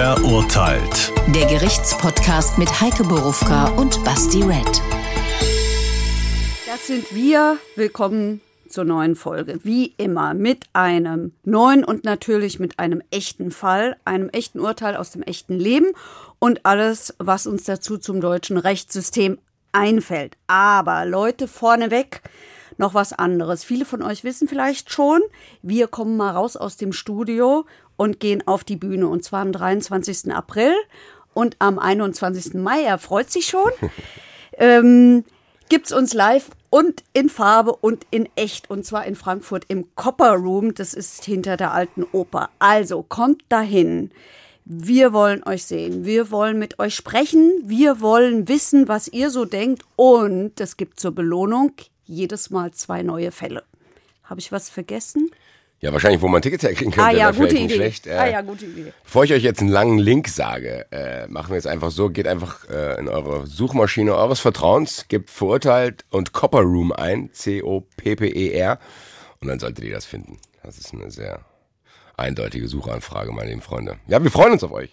Verurteilt. Der Gerichtspodcast mit Heike Borufka und Basti Red. Das sind wir. Willkommen zur neuen Folge. Wie immer mit einem neuen und natürlich mit einem echten Fall, einem echten Urteil aus dem echten Leben und alles, was uns dazu zum deutschen Rechtssystem einfällt. Aber Leute, vorneweg noch was anderes. Viele von euch wissen vielleicht schon, wir kommen mal raus aus dem Studio und gehen auf die Bühne. Und zwar am 23. April und am 21. Mai. Er freut sich schon. ähm, gibt's uns live und in Farbe und in echt. Und zwar in Frankfurt im Copper Room. Das ist hinter der alten Oper. Also kommt dahin. Wir wollen euch sehen. Wir wollen mit euch sprechen. Wir wollen wissen, was ihr so denkt. Und es gibt zur Belohnung jedes Mal zwei neue Fälle. Habe ich was vergessen? Ja, wahrscheinlich, wo man Tickets herkriegen könnte. Ah ja, gute Idee. Schlecht. Äh, ah ja, gute Idee. Bevor ich euch jetzt einen langen Link sage, äh, machen wir es einfach so, geht einfach äh, in eure Suchmaschine eures Vertrauens, gebt verurteilt und Copper Room ein, C-O-P-P-E-R, und dann solltet ihr das finden. Das ist eine sehr eindeutige Suchanfrage, meine lieben Freunde. Ja, wir freuen uns auf euch.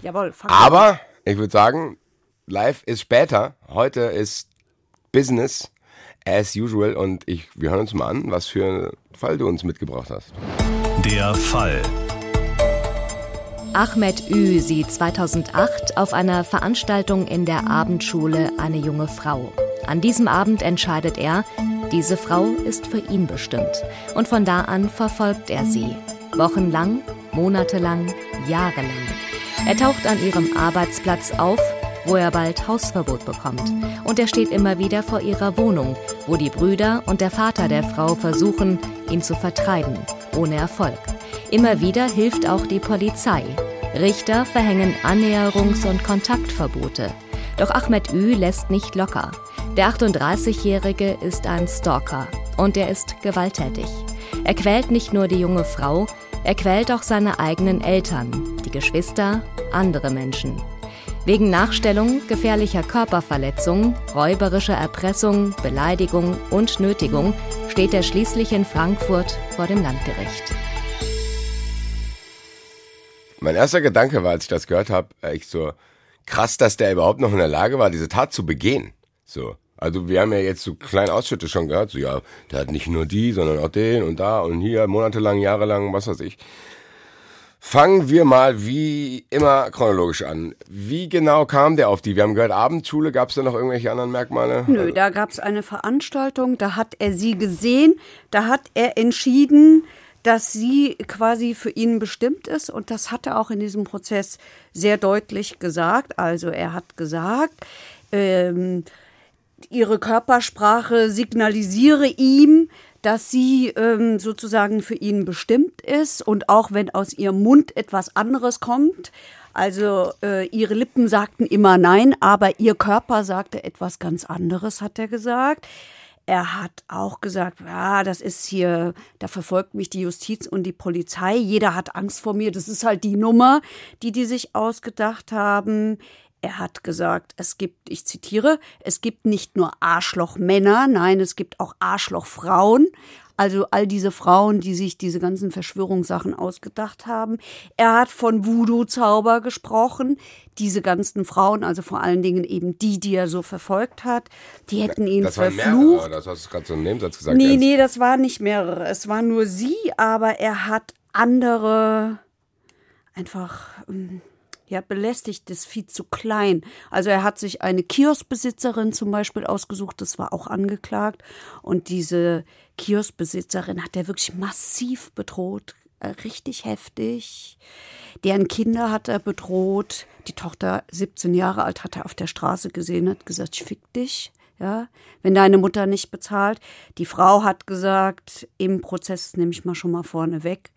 Jawohl, fang Aber ich würde sagen, live ist später. Heute ist Business as usual und ich, wir hören uns mal an, was für Fall du uns mitgebracht hast. Der Fall. Ahmed Ü sieht 2008 auf einer Veranstaltung in der Abendschule eine junge Frau. An diesem Abend entscheidet er, diese Frau ist für ihn bestimmt. Und von da an verfolgt er sie. Wochenlang, monatelang, jahrelang. Er taucht an ihrem Arbeitsplatz auf, wo er bald Hausverbot bekommt. Und er steht immer wieder vor ihrer Wohnung, wo die Brüder und der Vater der Frau versuchen, ihn zu vertreiben, ohne Erfolg. Immer wieder hilft auch die Polizei. Richter verhängen Annäherungs- und Kontaktverbote. Doch Ahmed Ü lässt nicht locker. Der 38-Jährige ist ein Stalker und er ist gewalttätig. Er quält nicht nur die junge Frau, er quält auch seine eigenen Eltern, die Geschwister, andere Menschen. Wegen Nachstellung, gefährlicher Körperverletzung, räuberischer Erpressung, Beleidigung und Nötigung steht er schließlich in Frankfurt vor dem Landgericht. Mein erster Gedanke war, als ich das gehört habe, echt so krass, dass der überhaupt noch in der Lage war, diese Tat zu begehen. So. Also wir haben ja jetzt so kleine Ausschnitte schon gehört, so ja, der hat nicht nur die, sondern auch den und da und hier, monatelang, jahrelang, was weiß ich. Fangen wir mal wie immer chronologisch an. Wie genau kam der auf die? Wir haben gehört, Abendschule, gab es da noch irgendwelche anderen Merkmale? Nö, da gab es eine Veranstaltung, da hat er sie gesehen, da hat er entschieden, dass sie quasi für ihn bestimmt ist und das hat er auch in diesem Prozess sehr deutlich gesagt. Also er hat gesagt, ähm, ihre Körpersprache signalisiere ihm, dass sie ähm, sozusagen für ihn bestimmt ist und auch wenn aus ihrem Mund etwas anderes kommt, also äh, ihre Lippen sagten immer nein, aber ihr Körper sagte etwas ganz anderes, hat er gesagt. Er hat auch gesagt, ja, das ist hier, da verfolgt mich die Justiz und die Polizei. Jeder hat Angst vor mir. Das ist halt die Nummer, die die sich ausgedacht haben. Er hat gesagt, es gibt, ich zitiere, es gibt nicht nur Arschlochmänner, nein, es gibt auch Arschlochfrauen. Also all diese Frauen, die sich diese ganzen Verschwörungssachen ausgedacht haben. Er hat von Voodoo-Zauber gesprochen. Diese ganzen Frauen, also vor allen Dingen eben die, die er so verfolgt hat, die hätten ihn das verflucht. mehrere, das hast du gerade so einen Nebensatz gesagt. Nee, Ernst. nee, das waren nicht mehrere. Es waren nur sie, aber er hat andere einfach ähm, ja, belästigt, das viel zu klein. Also er hat sich eine Kioskbesitzerin zum Beispiel ausgesucht, das war auch angeklagt. Und diese Kioskbesitzerin hat er wirklich massiv bedroht, äh, richtig heftig. Deren Kinder hat er bedroht. Die Tochter, 17 Jahre alt, hat er auf der Straße gesehen, hat gesagt, ich fick dich. Ja, wenn deine Mutter nicht bezahlt. Die Frau hat gesagt, im Prozess nehme ich mal schon mal vorne weg.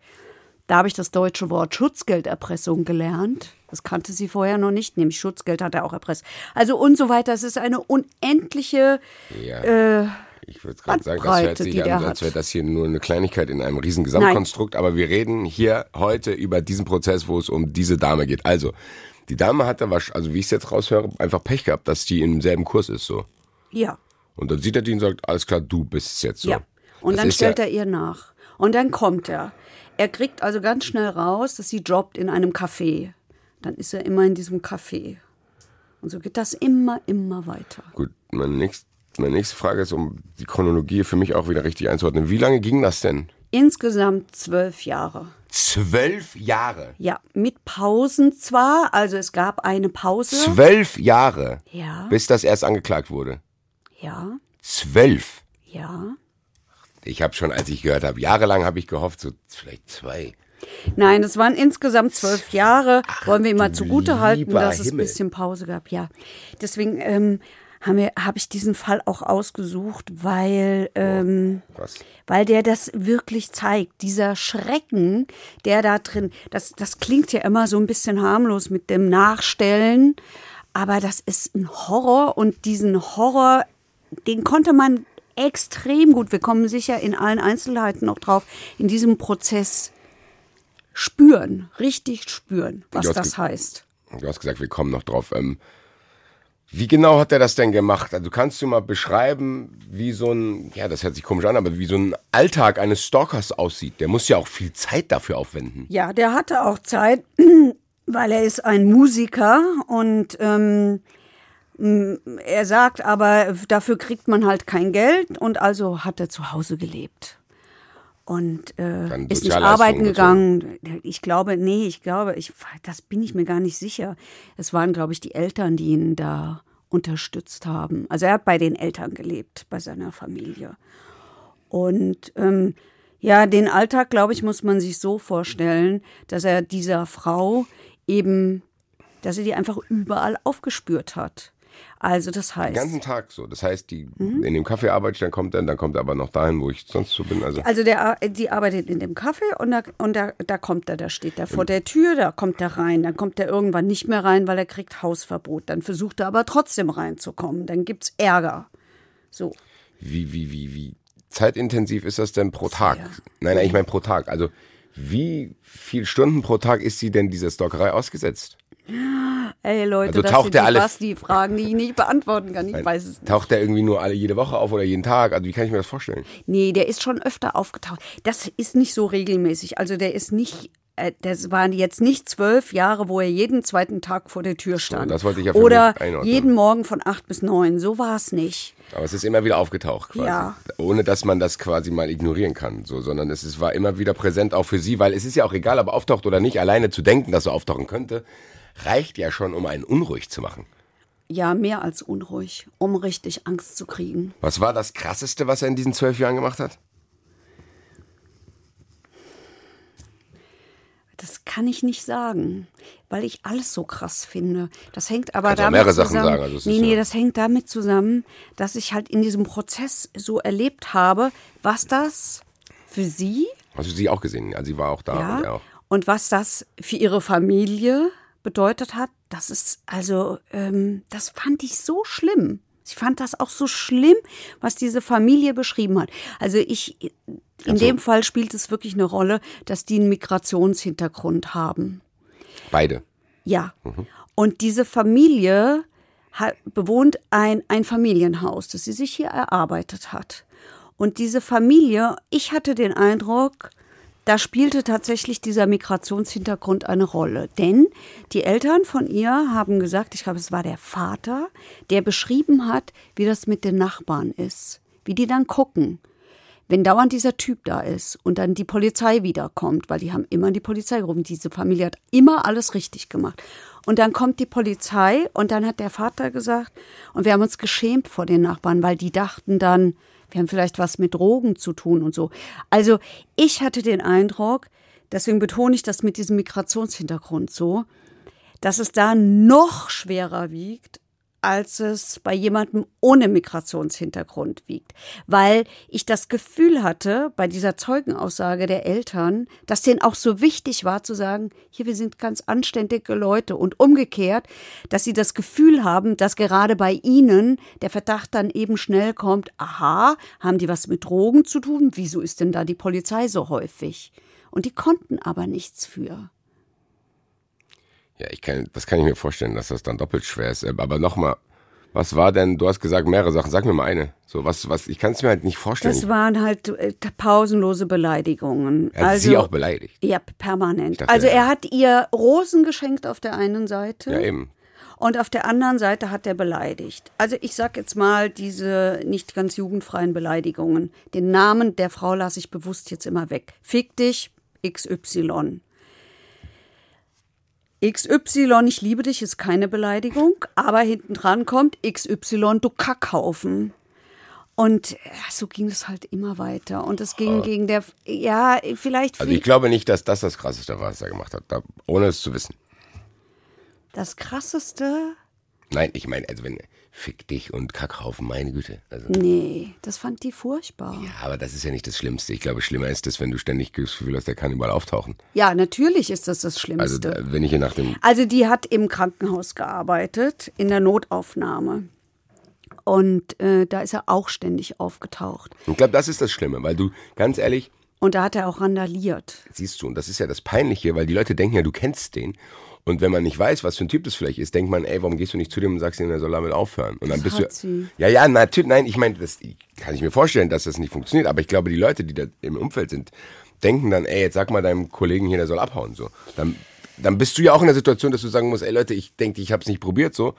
Da habe ich das deutsche Wort Schutzgelderpressung gelernt. Das kannte sie vorher noch nicht, nämlich Schutzgeld hat er auch erpresst. Also und so weiter. Es ist eine unendliche Ja. äh, Ich würde gerade sagen, das hört sich an, als wäre das hier nur eine Kleinigkeit in einem riesen Gesamtkonstrukt. Aber wir reden hier heute über diesen Prozess, wo es um diese Dame geht. Also, die Dame hatte, also wie ich es jetzt raushöre, einfach Pech gehabt, dass die im selben Kurs ist. so. ja, Und dann sieht er die und sagt, alles klar, du bist es jetzt so. ja. Und Das dann stellt ja, er ihr nach. Und dann kommt er. Er kriegt also ganz schnell raus, dass sie jobbt in einem Café. Dann ist er immer in diesem Café. Und so geht das immer, immer weiter. Gut, meine nächste, meine nächste Frage ist, um die Chronologie für mich auch wieder richtig einzuordnen. Wie lange ging das denn? Insgesamt zwölf Jahre. Zwölf Jahre. Ja, mit Pausen zwar, also es gab eine Pause. Zwölf Jahre. Ja. Bis das erst angeklagt wurde. Ja, Zwölf. ja. Ich habe schon, als ich gehört habe, jahrelang habe ich gehofft, so vielleicht zwei. Nein, es waren insgesamt zwölf Jahre. Wollen wir du zugute halten, dass es ein Himmel. bisschen Pause gab. Ja, deswegen ähm, habe ich diesen Fall auch ausgesucht, weil ähm, Was? weil der das wirklich zeigt. Dieser Schrecken, der da drin, das, das klingt ja immer so ein bisschen harmlos mit dem Nachstellen, aber das ist ein Horror und diesen Horror, den konnte man extrem gut, wir kommen sicher in allen Einzelheiten noch drauf, in diesem Prozess spüren, richtig spüren, was das heißt. Du hast gesagt, wir kommen noch drauf. Ähm, wie genau hat er das denn gemacht? Also kannst du mal beschreiben, wie so ein, ja, das hört sich komisch an, aber wie so ein Alltag eines Stalkers aussieht? Der muss ja auch viel Zeit dafür aufwenden. Ja, der hatte auch Zeit, weil er ist ein Musiker und ähm, er sagt aber, dafür kriegt man halt kein Geld und also hat er zu Hause gelebt. Und äh, ist nicht arbeiten gegangen. Ich glaube, nee, ich glaube, ich, das bin ich mir gar nicht sicher. Es waren, glaube ich, die Eltern, die ihn da unterstützt haben. Also er hat bei den Eltern gelebt, bei seiner Familie. Und ähm, ja, den Alltag, glaube ich, muss man sich so vorstellen, dass er dieser Frau eben, dass er die einfach überall aufgespürt hat. Also das Den heißt, ganzen Tag so. Das heißt, die Mhm. in dem Kaffee arbeite ich, dann kommt er, dann kommt er aber noch dahin, wo ich sonst so bin. Also also der, die arbeitet in dem Kaffee und, da, und da, da kommt er, da steht er vor der Tür, da kommt er rein, dann kommt er irgendwann nicht mehr rein, weil er kriegt Hausverbot. Dann versucht er aber trotzdem reinzukommen, dann gibt's Ärger. So. wie, wie, wie, wie zeitintensiv ist das denn pro Tag? Nein, nein, ich meine pro Tag. Also wie viel Stunden pro Tag ist sie denn dieser Stalkerei ausgesetzt? Ey Leute, Also das taucht sind der die alle- Basti-Fragen, die ich nicht beantworten kann. Ich weiß es nicht. Taucht der irgendwie nur alle jede Woche auf oder jeden Tag? Also wie kann ich mir das vorstellen? Nee, der ist schon öfter aufgetaucht. Das ist nicht so regelmäßig. Also der ist nicht, äh, das waren jetzt nicht zwölf Jahre, wo er jeden zweiten Tag vor der Tür stand. das wollte ich ja für Oder jeden Morgen von acht bis neun. So war es nicht. Aber es ist immer wieder aufgetaucht quasi. Ja. Ohne dass man das quasi mal ignorieren kann. So, sondern es ist, war immer wieder präsent auch für sie, weil es ist ja auch egal, ob er auftaucht oder nicht. Alleine zu denken, dass er auftauchen könnte, reicht ja schon, um einen unruhig zu machen. Ja, mehr als unruhig, um richtig Angst zu kriegen. Was war das krasseste, was er in diesen zwölf Jahren gemacht hat? Das kann ich nicht sagen, weil ich alles so krass finde. Das hängt aber Kannst damit mehrere Sachen zusammen. sagen, also nee, nee, das hängt damit zusammen, dass ich halt in diesem Prozess so erlebt habe, was das für sie Hast du sie auch gesehen? Also sie war auch da und er Ja. auch. Und was das für ihre Familie bedeutet hat, das ist also, ähm, das fand ich so schlimm. Ich fand das auch so schlimm, was diese Familie beschrieben hat. Also ich, in dem Fall spielt es wirklich eine Rolle, dass die einen Migrationshintergrund haben. Beide. Ja. Und diese Familie hat, bewohnt ein, ein Familienhaus, das sie sich hier erarbeitet hat. Und diese Familie, ich hatte den Eindruck, da spielte tatsächlich dieser Migrationshintergrund eine Rolle. Denn die Eltern von ihr haben gesagt, ich glaube, es war der Vater, der beschrieben hat, wie das mit den Nachbarn ist. Wie die dann gucken wenn dauernd dieser Typ da ist und dann die Polizei wiederkommt, weil die haben immer die Polizei gerufen. Diese Familie hat immer alles richtig gemacht. Und dann kommt die Polizei und dann hat der Vater gesagt, und wir haben uns geschämt vor den Nachbarn, weil die dachten dann, wir haben vielleicht was mit Drogen zu tun und so. Also ich hatte den Eindruck, deswegen betone ich das mit diesem Migrationshintergrund so, dass es da noch schwerer wiegt, als es bei jemandem ohne Migrationshintergrund wiegt. Weil ich das Gefühl hatte, bei dieser Zeugenaussage der Eltern, dass denen auch so wichtig war zu sagen, hier, wir sind ganz anständige Leute. Und umgekehrt, dass sie das Gefühl haben, dass gerade bei ihnen der Verdacht dann eben schnell kommt, aha, haben die was mit Drogen zu tun? Wieso ist denn da die Polizei so häufig? Und die konnten aber nichts für. Ja, ich kann, das kann ich mir vorstellen, dass das dann doppelt schwer ist. Aber nochmal, Was war denn, du hast gesagt mehrere Sachen, sag mir mal eine. So, was, was, ich kann es mir halt nicht vorstellen. Das waren halt äh, pausenlose Beleidigungen. er hat also, sie auch beleidigt. Ja, permanent. dachte, also er hat ihr Rosen geschenkt auf der einen Seite. Ja, eben. Und auf der anderen Seite hat er beleidigt. Also ich sag jetzt mal diese nicht ganz jugendfreien Beleidigungen. Den Namen der Frau lasse ich bewusst jetzt immer weg. Fick dich, XY. XY, ich liebe dich, ist keine Beleidigung, aber hinten dran kommt XY, du Kackhaufen. Und ja, so ging es halt immer weiter. Und es ging gegen der, ja, vielleicht Also ich glaube nicht, dass das das Krasseste war, was er gemacht hat, da, ohne es zu wissen. das Krasseste. Nein, ich meine, also wenn, fick dich und Kackhaufen, meine Güte. Also, Nee, das fand die furchtbar. ja, aber das ist ja nicht das Schlimmste. Ich glaube, schlimmer ist es, wenn du ständig das Gefühl hast, der kann überall auftauchen. Ja, natürlich ist das das Also, Schlimmste. da- wenn ich hier nach dem, Also die hat im Krankenhaus gearbeitet, in der Notaufnahme. Und äh, da ist er auch ständig aufgetaucht. ich glaube, das ist das Schlimme, weil du, ganz ehrlich, Und da hat er auch randaliert. siehst du, und das ist ja das Peinliche, weil die Leute denken ja, du kennst den. Und wenn man nicht weiß, was für ein Typ das vielleicht ist, denkt man, ey, warum gehst du nicht zu dem und sagst ihm, er soll damit aufhören? Und dann Das bist du. sie. Ja, ja, natürlich, nein, ich meine, das kann ich mir vorstellen, dass das nicht funktioniert, aber ich glaube, die Leute, die da im Umfeld sind, denken dann, ey, jetzt sag mal deinem Kollegen hier, der soll abhauen. So. Dann, dann bist du ja auch in der Situation, dass du sagen musst, ey Leute, ich denke, ich habe es nicht probiert, so,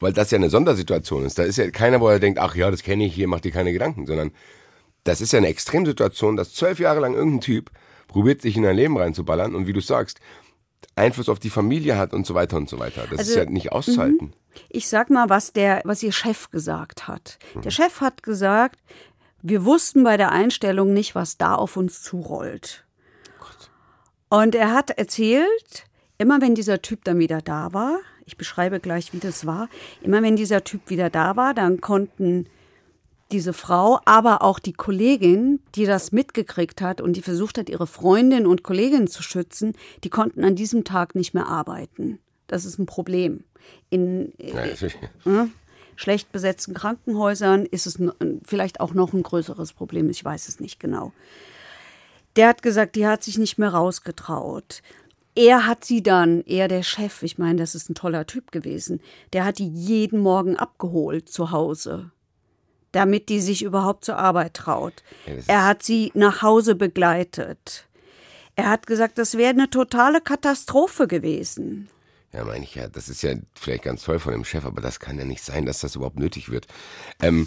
weil das ja eine Sondersituation ist. Da ist ja keiner, wo er denkt, ach ja, das kenne ich, hier mach dir keine Gedanken, sondern das ist ja eine Extremsituation, dass zwölf Jahre lang irgendein Typ probiert, sich in dein Leben reinzuballern und wie du sagst, Einfluss auf die Familie hat und so weiter und so weiter. Das ist Also, ja nicht auszuhalten. Ich sag mal, was der, was ihr Chef gesagt hat. Der Chef hat gesagt, wir wussten bei der Einstellung nicht, was da auf uns zurollt. Und er hat erzählt, immer wenn dieser Typ dann wieder da war, ich beschreibe gleich, wie das war, immer wenn dieser Typ wieder da war, dann konnten diese Frau, aber auch die Kollegin, die das mitgekriegt hat und die versucht hat, ihre Freundin und Kollegin zu schützen, die konnten an diesem Tag nicht mehr arbeiten. Das ist ein Problem. In äh, äh, schlecht besetzten Krankenhäusern ist es vielleicht auch noch ein größeres Problem. Ich weiß es nicht genau. Der hat gesagt, die hat sich nicht mehr rausgetraut. Er hat sie dann, er der Chef, ich meine, das ist ein toller Typ gewesen, der hat die jeden Morgen abgeholt zu Hause, damit die sich überhaupt zur Arbeit traut. Ja, Er hat sie nach Hause begleitet. Er hat gesagt, das wäre eine totale Katastrophe gewesen. Ja, meine ich ja, das ist ja vielleicht ganz toll von dem Chef, aber das kann ja nicht sein, dass das überhaupt nötig wird. Ähm,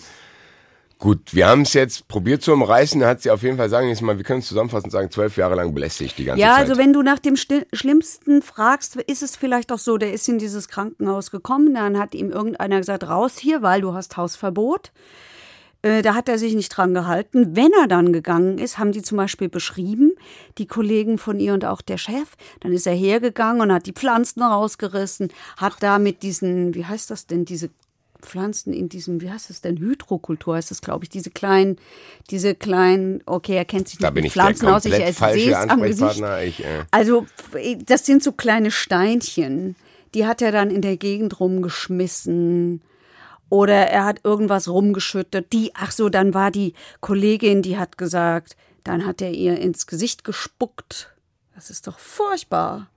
gut, wir haben es jetzt probiert zu umreißen, hat sie auf jeden Fall sagen, jetzt mal, wir können es zusammenfassen und sagen, zwölf Jahre lang belästigt die ganze Ja, Zeit. also wenn du nach dem Sti- Schlimmsten fragst, ist es vielleicht auch so, der ist in dieses Krankenhaus gekommen, dann hat ihm irgendeiner gesagt, raus hier, weil du hast Hausverbot. Äh, Da hat er sich nicht dran gehalten. Wenn er dann gegangen ist, haben die zum Beispiel beschrieben, die Kollegen von ihr und auch der Chef, dann ist er hergegangen und hat die Pflanzen rausgerissen, hat da mit diesen, wie heißt das denn, diese Pflanzen in diesem, wie heißt das denn, Hydrokultur heißt das, glaube ich, diese kleinen, diese kleinen, okay, er kennt sich da nicht bin mit Pflanzen aus, ich sehe es am Gesicht. Ich, äh, Also, das sind so kleine Steinchen. Die hat er dann in der Gegend rumgeschmissen. Oder er hat irgendwas rumgeschüttet. Die, ach so, dann war die Kollegin, die hat gesagt, dann hat er ihr ins Gesicht gespuckt. Das ist doch furchtbar.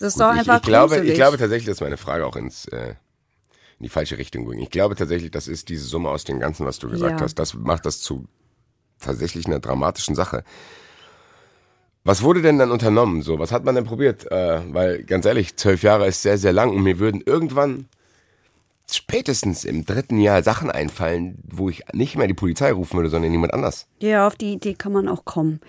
Das ist doch ich, einfach ich, glaube, gruselig. ich glaube tatsächlich, dass meine Frage auch ins, äh, in die falsche Richtung ging. Ich glaube tatsächlich, das ist diese Summe aus dem Ganzen, was du gesagt Ja. hast. Das macht das zu tatsächlich einer dramatischen Sache. Was wurde denn dann unternommen? So, was hat man denn probiert? Äh, weil ganz ehrlich, zwölf Jahre ist sehr, sehr lang und mir würden irgendwann spätestens im dritten Jahr Sachen einfallen, wo ich nicht mehr die Polizei rufen würde, sondern jemand anders. Ja, auf die Idee kann man auch kommen.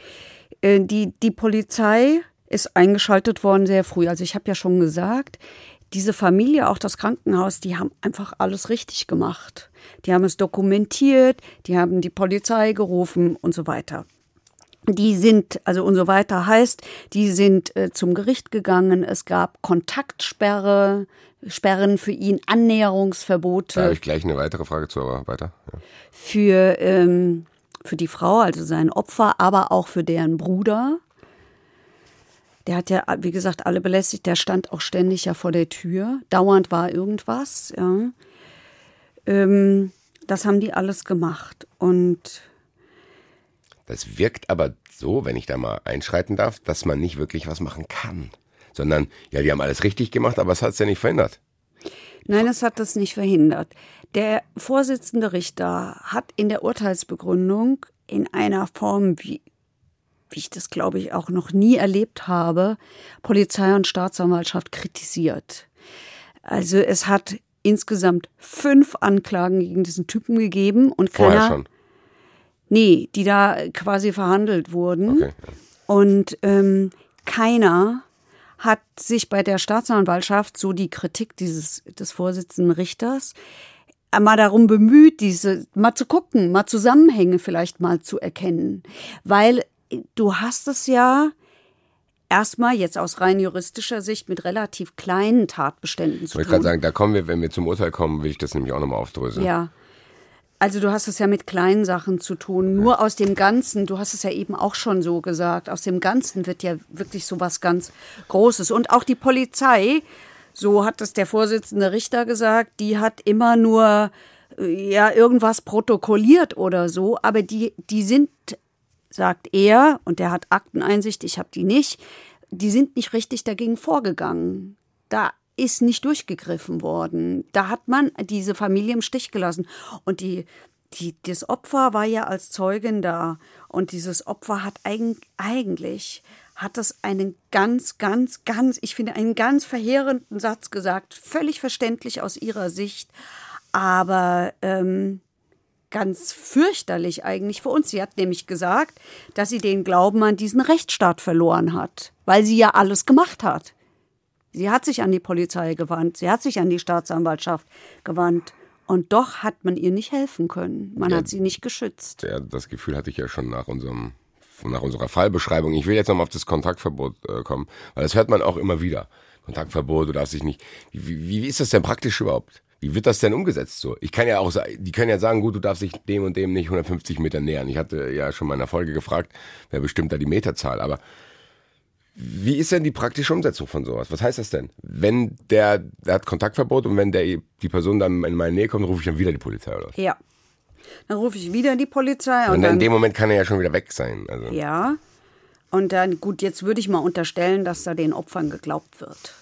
Äh, Die, die Polizei ist eingeschaltet worden sehr früh. Also ich habe ja schon gesagt, diese Familie, auch das Krankenhaus, die haben einfach alles richtig gemacht. Die haben es dokumentiert, die haben die Polizei gerufen und so weiter. Die sind, also und so weiter heißt, die sind äh, zum Gericht gegangen. Es gab Kontaktsperre, Sperren für ihn, Annäherungsverbote Da habe ich gleich eine weitere Frage zu, aber weiter. Ja. für, ähm, für die Frau, also sein Opfer, aber auch für deren Bruder. Der hat ja, wie gesagt, alle belästigt. Der stand auch ständig ja vor der Tür. Dauernd war irgendwas. Ja. Ähm, das haben die alles gemacht. Und Das wirkt aber so, wenn ich da mal einschreiten darf, dass man nicht wirklich was machen kann. Sondern, ja, die haben alles richtig gemacht, aber es hat es ja nicht verhindert. nein, es hat das nicht verhindert. Der Vorsitzende Richter hat in der Urteilsbegründung in einer Form, wie, wie ich das glaube ich auch noch nie erlebt habe, Polizei und Staatsanwaltschaft kritisiert. Also es hat insgesamt fünf Anklagen gegen diesen Typen gegeben und Vorher keiner, schon. nee, die da quasi verhandelt wurden. Okay. Und ähm, keiner hat sich bei der Staatsanwaltschaft so die Kritik dieses des Vorsitzenden Richters mal darum bemüht, diese mal zu gucken, mal Zusammenhänge vielleicht mal zu erkennen, weil du hast es ja erstmal jetzt aus rein juristischer Sicht mit relativ kleinen Tatbeständen Ich zu wollte gerade tun. sagen, da kommen wir, wenn wir zum Urteil kommen, will ich das nämlich auch nochmal aufdröseln. Ja. Also du hast es ja mit kleinen Sachen zu tun. Nur aus dem Ganzen, du hast es ja eben auch schon so gesagt, aus dem Ganzen wird ja wirklich so was ganz Großes. Und auch die Polizei, so hat es der Vorsitzende Richter gesagt, die hat immer nur äh, ja irgendwas protokolliert oder so, aber die, die sind, sagt er, und der hat Akteneinsicht, ich habe die nicht, die sind nicht richtig dagegen vorgegangen. Da ist nicht durchgegriffen worden. Da hat man diese Familie im Stich gelassen. Und die, die, das Opfer war ja als Zeugin da. Und dieses Opfer hat eigen, eigentlich, hat das einen ganz, ganz, ganz, ich finde, einen ganz verheerenden Satz gesagt. Völlig verständlich aus ihrer Sicht. Aber ähm, ganz fürchterlich eigentlich für uns. Sie hat nämlich gesagt, dass sie den Glauben an diesen Rechtsstaat verloren hat, weil sie ja alles gemacht hat. Sie hat sich an die Polizei gewandt, sie hat sich an die Staatsanwaltschaft gewandt. Und doch hat man ihr nicht helfen können. Man Ja. hat sie nicht geschützt. Ja, das Gefühl hatte ich ja schon nach unserem nach unserer Fallbeschreibung. Ich will jetzt nochmal auf das Kontaktverbot äh, kommen, weil das hört man auch immer wieder. Kontaktverbot, du darfst dich nicht. Wie, wie, wie ist das denn praktisch überhaupt? Wie wird das denn umgesetzt so? Ich kann ja auch, die können ja sagen, gut, du darfst dich dem und dem nicht 150 Meter nähern. Ich hatte ja schon mal in der Folge gefragt, wer bestimmt da die Meterzahl. Aber wie ist denn die praktische Umsetzung von sowas? Was heißt das denn? Wenn der, der hat Kontaktverbot und wenn der, die Person dann in meine Nähe kommt, rufe ich dann wieder die Polizei oder? Ja. Dann rufe ich wieder die Polizei und Und dann in dem Moment kann er ja schon wieder weg sein. Also. Ja. Und dann, gut, jetzt würde ich mal unterstellen, dass da den Opfern geglaubt wird.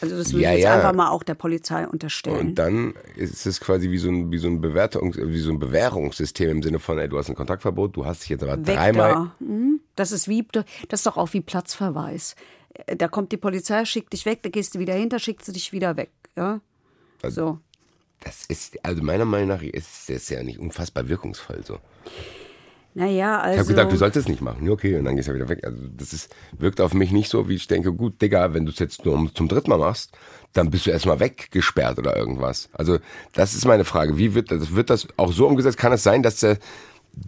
Also das würde Ja, ich jetzt ja. einfach mal auch der Polizei unterstellen. Und dann ist es quasi wie so ein, wie so ein Bewertungs, wie so ein Bewährungssystem im Sinne von, ey, du hast ein Kontaktverbot, du hast dich jetzt aber Weg dreimal. da. Mhm. Das ist wie, das ist doch auch wie Platzverweis. Äh, Da kommt die Polizei, schickt dich weg, da gehst du wieder hinter, schickt sie dich wieder weg. Ja? So. Das ist, also meiner Meinung nach ist das ja nicht unfassbar wirkungsvoll so. Naja, also. Ich habe gesagt, du solltest es nicht machen. Okay, und dann gehst du wieder weg. Also das ist, wirkt auf mich nicht so, wie ich denke, gut, Digga, wenn du es jetzt nur um- zum dritten Mal machst, dann bist du erstmal weggesperrt oder irgendwas. Also das ist meine Frage. Wie wird das, wird das auch so umgesetzt? Kann es sein, dass der,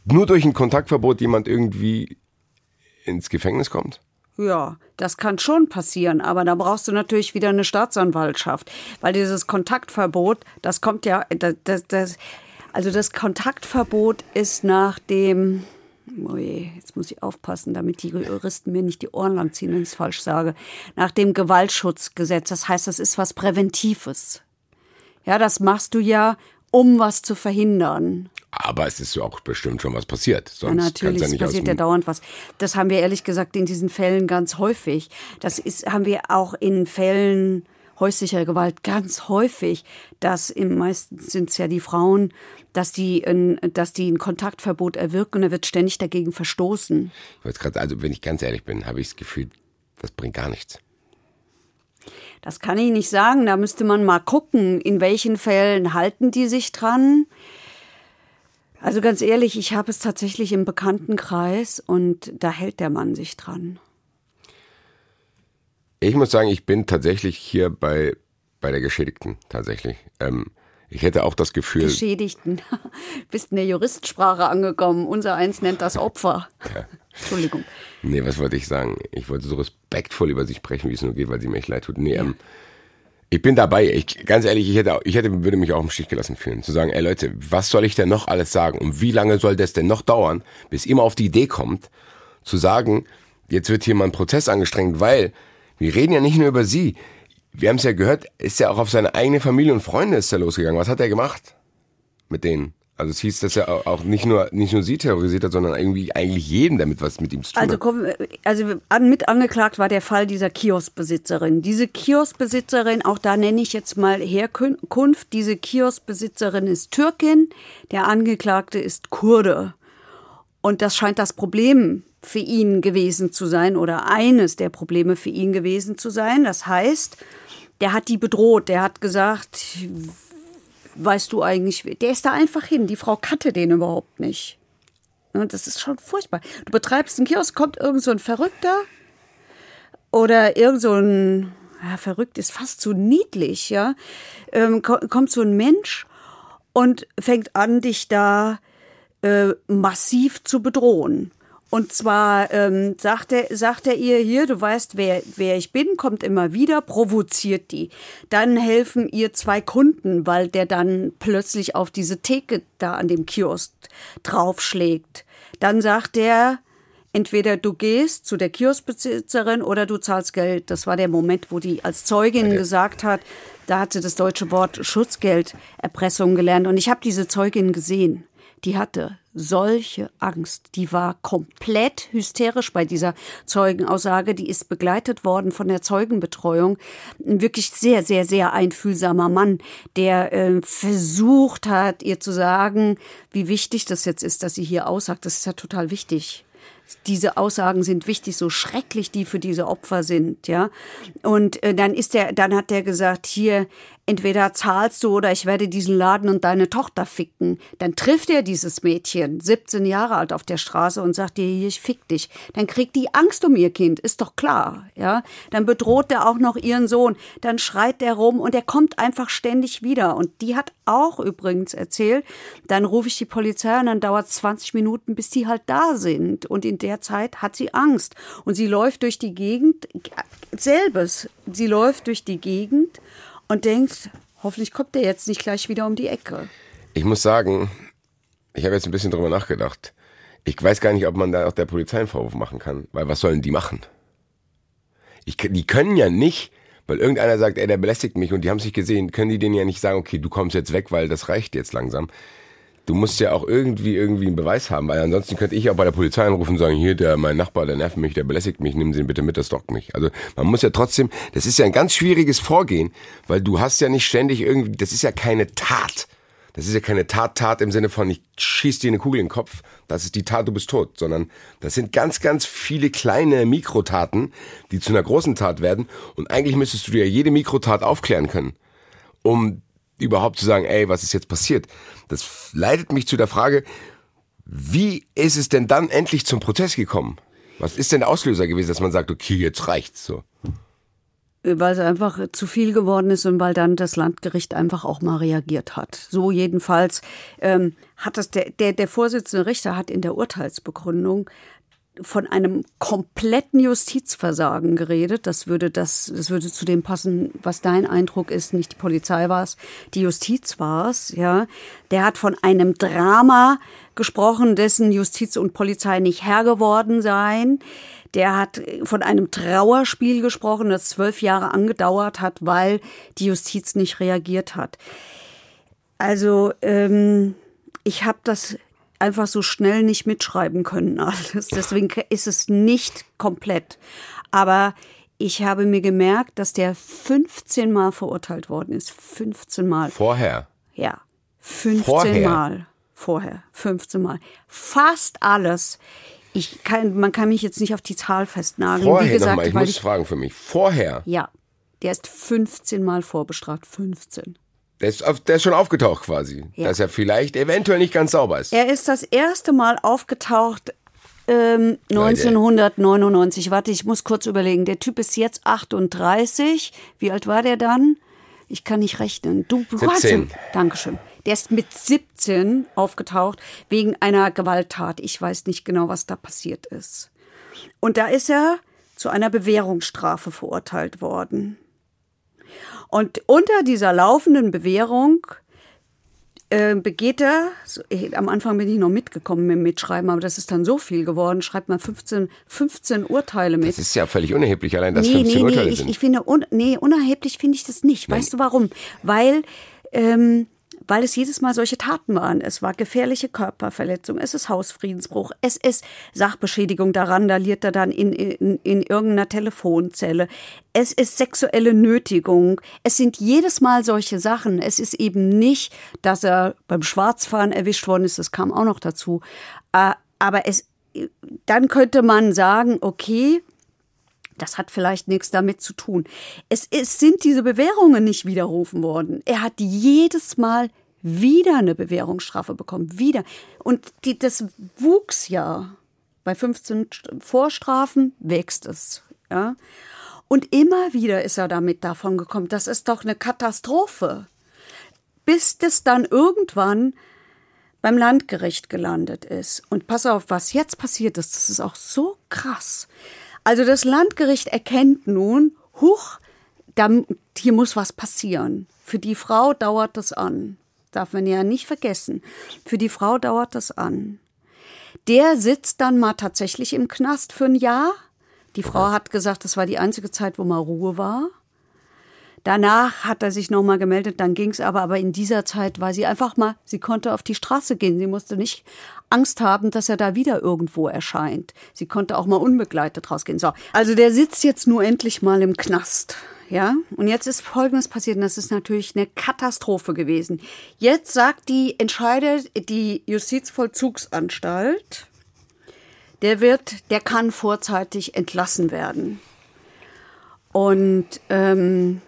nur durch ein Kontaktverbot jemand irgendwie ins Gefängnis kommt? Ja, das kann schon passieren, aber da brauchst du natürlich wieder eine Staatsanwaltschaft, weil dieses Kontaktverbot, das kommt ja, das, das also das Kontaktverbot ist nach dem, oh je, jetzt muss ich aufpassen, damit die Juristen mir nicht die Ohren lang ziehen, wenn ich es falsch sage, nach dem Gewaltschutzgesetz. Das heißt, das ist was Präventives. Ja, das machst du ja, um was zu verhindern. Aber es ist ja auch bestimmt schon was passiert. Ja, Sonst natürlich, kann's ja es nicht aus passiert ja dauernd was. Das haben wir ehrlich gesagt in diesen Fällen ganz häufig. Das ist, haben wir auch in Fällen häuslicher Gewalt ganz häufig, dass im meistens sind es ja die Frauen, dass die, ein, dass die ein Kontaktverbot erwirken und da wird ständig dagegen verstoßen. Ich wollte grad, also wenn ich ganz ehrlich bin, habe ich das Gefühl, das bringt gar nichts. Das kann ich nicht sagen. Da müsste man mal gucken, in welchen Fällen halten die sich dran. Also ganz ehrlich, ich habe es tatsächlich im Bekanntenkreis und da hält der Mann sich dran. Ich muss sagen, ich bin tatsächlich hier bei, bei der Geschädigten, tatsächlich. Ähm, ich hätte auch das Gefühl, Geschädigten. Bist in der Juristsprache angekommen. Unser eins nennt das Opfer. Entschuldigung. nee, was wollte ich sagen? Ich wollte so respektvoll über sie sprechen, wie es nur geht, weil sie mir echt leid tut. Nee, ähm, ich bin dabei. Ich, ganz ehrlich, ich hätte, ich hätte, würde mich auch im Stich gelassen fühlen. Zu sagen, ey Leute, was soll ich denn noch alles sagen? Und wie lange soll das denn noch dauern, bis mal auf die Idee kommt, zu sagen, jetzt wird hier mal ein Prozess angestrengt, weil wir reden ja nicht nur über sie. Wir haben es ja gehört, ist ja auch auf seine eigene Familie und Freunde ist er losgegangen. Was hat er gemacht mit denen? Also es hieß, dass er auch nicht nur, nicht nur sie terrorisiert hat, sondern irgendwie eigentlich jeden, damit was mit ihm zu tun Also, hat. komm, also an, mit angeklagt war der Fall dieser Kioskbesitzerin. Diese Kioskbesitzerin, auch da nenne ich jetzt mal Herkunft, diese Kioskbesitzerin ist Türkin, der Angeklagte ist Kurde. Und das scheint das Problem für ihn gewesen zu sein oder eines der Probleme für ihn gewesen zu sein. Das heißt, der hat die bedroht, der hat gesagt, weißt du eigentlich, der ist da einfach hin. Die Frau kannte den überhaupt nicht. Und das ist schon furchtbar. Du betreibst einen Kiosk, kommt irgend so ein Verrückter oder irgend so ein, ja, verrückt ist fast zu niedlich, ja, ähm, kommt so ein Mensch und fängt an, dich da äh, massiv zu bedrohen. Und zwar ähm, sagt, er, sagt er ihr hier, du weißt, wer, wer ich bin, kommt immer wieder, provoziert die. Dann helfen ihr zwei Kunden, weil der dann plötzlich auf diese Theke da an dem Kiosk draufschlägt. Dann sagt er, entweder du gehst zu der Kioskbesitzerin oder du zahlst Geld. Das war der Moment, wo die als Zeugin okay. gesagt hat, da hat sie das deutsche Wort Schutzgelderpressung gelernt. Und ich habe diese Zeugin gesehen. Die hatte solche Angst. Die war komplett hysterisch bei dieser Zeugenaussage. Die ist begleitet worden von der Zeugenbetreuung. Ein wirklich sehr, sehr, sehr einfühlsamer Mann, der äh, versucht hat, ihr zu sagen, wie wichtig das jetzt ist, dass sie hier aussagt. Das ist ja total wichtig diese Aussagen sind wichtig, so schrecklich die für diese Opfer sind, ja. Und äh, dann ist der, dann hat der gesagt, hier, entweder zahlst du oder ich werde diesen Laden und deine Tochter ficken. Dann trifft er dieses Mädchen, 17 Jahre alt, auf der Straße und sagt hier, ich fick dich. Dann kriegt die Angst um ihr Kind, ist doch klar, ja. Dann bedroht er auch noch ihren Sohn. Dann schreit der rum und er kommt einfach ständig wieder. Und die hat auch übrigens erzählt, dann rufe ich die Polizei und dann dauert 20 Minuten, bis die halt da sind. Und in der Zeit hat sie Angst. Und sie läuft durch die Gegend, selbes, sie läuft durch die Gegend und denkt, hoffentlich kommt der jetzt nicht gleich wieder um die Ecke. Ich muss sagen, ich habe jetzt ein bisschen drüber nachgedacht. Ich weiß gar nicht, ob man da auch der Polizei einen Vorwurf machen kann, weil was sollen die machen? Ich, die können ja nicht, weil irgendeiner sagt, ey, der belästigt mich und die haben sich gesehen, können die denen ja nicht sagen, okay, du kommst jetzt weg, weil das reicht jetzt langsam du musst ja auch irgendwie irgendwie einen Beweis haben, weil ansonsten könnte ich auch bei der Polizei anrufen und sagen, hier, der, mein Nachbar, der nervt mich, der belästigt mich, nimm sie bitte mit, das dockt mich. Also man muss ja trotzdem, das ist ja ein ganz schwieriges Vorgehen, weil du hast ja nicht ständig irgendwie, das ist ja keine Tat. Das ist ja keine Tat, Tat im Sinne von, ich schieß dir eine Kugel in den Kopf, das ist die Tat, du bist tot, sondern das sind ganz, ganz viele kleine Mikrotaten, die zu einer großen Tat werden und eigentlich müsstest du dir jede Mikrotat aufklären können, um überhaupt zu sagen, ey, was ist jetzt passiert? Das leitet mich zu der Frage, wie ist es denn dann endlich zum Prozess gekommen? Was ist denn der Auslöser gewesen, dass man sagt, okay, jetzt reicht's so? Weil es einfach zu viel geworden ist und weil dann das Landgericht einfach auch mal reagiert hat. So jedenfalls ähm, hat das der, der, der Vorsitzende Richter hat in der Urteilsbegründung von einem kompletten Justizversagen geredet. Das würde das, das würde zu dem passen, was dein Eindruck ist. Nicht die Polizei war es, die Justiz war es. Ja, der hat von einem Drama gesprochen, dessen Justiz und Polizei nicht Herr geworden seien. Der hat von einem Trauerspiel gesprochen, das zwölf Jahre angedauert hat, weil die Justiz nicht reagiert hat. Also ähm, ich habe das einfach so schnell nicht mitschreiben können alles. Deswegen ist es nicht komplett. Aber ich habe mir gemerkt, dass der 15 Mal verurteilt worden ist. 15 Mal. Vorher? Ja. 15 Vorher. Mal. Vorher. 15 Mal. Fast alles. Ich kann, man kann mich jetzt nicht auf die Zahl festnageln. Vorher Wie gesagt, nochmal, ich muss ich, fragen für mich. Vorher? Ja. Der ist 15 Mal vorbestraft. 15. Der ist, auf, der ist schon aufgetaucht quasi. Ja. Dass er vielleicht eventuell nicht ganz sauber ist. Er ist das erste Mal aufgetaucht ähm, 1999. Warte, ich muss kurz überlegen. Der Typ ist jetzt 38. Wie alt war der dann? Ich kann nicht rechnen. Du 17. Dankeschön. Der ist mit 17 aufgetaucht wegen einer Gewalttat. Ich weiß nicht genau, was da passiert ist. Und da ist er zu einer Bewährungsstrafe verurteilt worden. Und unter dieser laufenden Bewährung äh, begeht er, ich, am Anfang bin ich noch mitgekommen mit dem Mitschreiben, aber das ist dann so viel geworden, schreibt man 15, 15 Urteile mit. Das ist ja völlig unerheblich, allein dass nee, 15 nee, Urteile nee, sind. Ich, ich finde, un, nee, unerheblich finde ich das nicht. Weißt du warum? Weil, ähm, weil es jedes Mal solche Taten waren. Es war gefährliche Körperverletzung, es ist Hausfriedensbruch, es ist Sachbeschädigung, da randaliert er dann in, in, in irgendeiner Telefonzelle. Es ist sexuelle Nötigung. Es sind jedes Mal solche Sachen. Es ist eben nicht, dass er beim Schwarzfahren erwischt worden ist, das kam auch noch dazu. Äh, aber es, dann könnte man sagen, okay, das hat vielleicht nichts damit zu tun. Es, es sind diese Bewährungen nicht widerrufen worden. Er hat jedes Mal wieder eine Bewährungsstrafe bekommen. Wieder. Und die, das wuchs ja. Bei 15 Vorstrafen wächst es. Ja. Und immer wieder ist er damit davon gekommen. Das ist doch eine Katastrophe. Bis das dann irgendwann beim Landgericht gelandet ist. Und pass auf, was jetzt passiert ist, das ist auch so krass. Also das Landgericht erkennt nun, huch, da, hier muss was passieren. Für die Frau dauert das an. Darf man ja nicht vergessen. Für die Frau dauert das an. Der sitzt dann mal tatsächlich im Knast für ein Jahr. Die Frau hat gesagt, das war die einzige Zeit, wo mal Ruhe war. Danach hat er sich nochmal gemeldet, dann ging's aber, aber in dieser Zeit war sie einfach mal, sie konnte auf die Straße gehen. Sie musste nicht Angst haben, dass er da wieder irgendwo erscheint. Sie konnte auch mal unbegleitet rausgehen. So, also der sitzt jetzt nur endlich mal im Knast. Ja, und jetzt ist Folgendes passiert, und das ist natürlich eine Katastrophe gewesen. Jetzt sagt die Entscheider, die Justizvollzugsanstalt, der wird, der kann vorzeitig entlassen werden. Und ähm,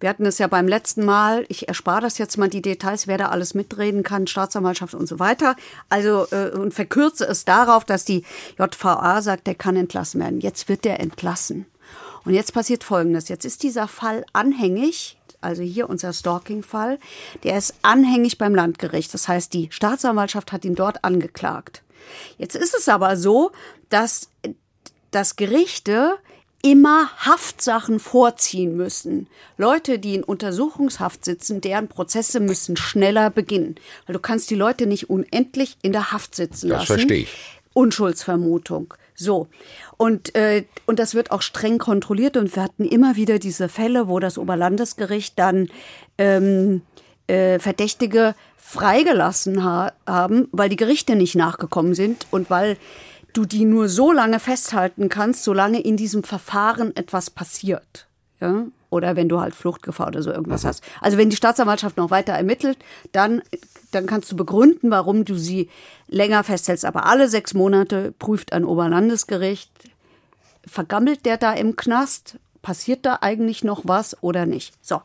wir hatten es ja beim letzten Mal, ich erspare das jetzt mal die Details, wer da alles mitreden kann, Staatsanwaltschaft und so weiter. Also äh, und verkürze es darauf, dass die JVA sagt, der kann entlassen werden. Jetzt wird der entlassen. Und jetzt passiert Folgendes. Jetzt ist dieser Fall anhängig, also hier unser Stalking-Fall, der ist anhängig beim Landgericht. Das heißt, die Staatsanwaltschaft hat ihn dort angeklagt. Jetzt ist es aber so, dass das Gerichte immer Haftsachen vorziehen müssen. Leute, die in Untersuchungshaft sitzen, deren Prozesse müssen schneller beginnen. Weil du kannst die Leute nicht unendlich in der Haft sitzen lassen. Das verstehe ich. Unschuldsvermutung. So. Und, äh, und das wird auch streng kontrolliert. Und wir hatten immer wieder diese Fälle, wo das Oberlandesgericht dann ähm, äh, Verdächtige freigelassen ha haben, weil die Gerichte nicht nachgekommen sind und weil du die nur so lange festhalten kannst, solange in diesem Verfahren etwas passiert. Ja? Oder wenn du halt Fluchtgefahr oder so irgendwas mhm. hast. Also wenn die Staatsanwaltschaft noch weiter ermittelt, dann, dann kannst du begründen, warum du sie länger festhältst. Aber alle sechs Monate prüft ein Oberlandesgericht, vergammelt der da im Knast? Passiert da eigentlich noch was oder nicht? So.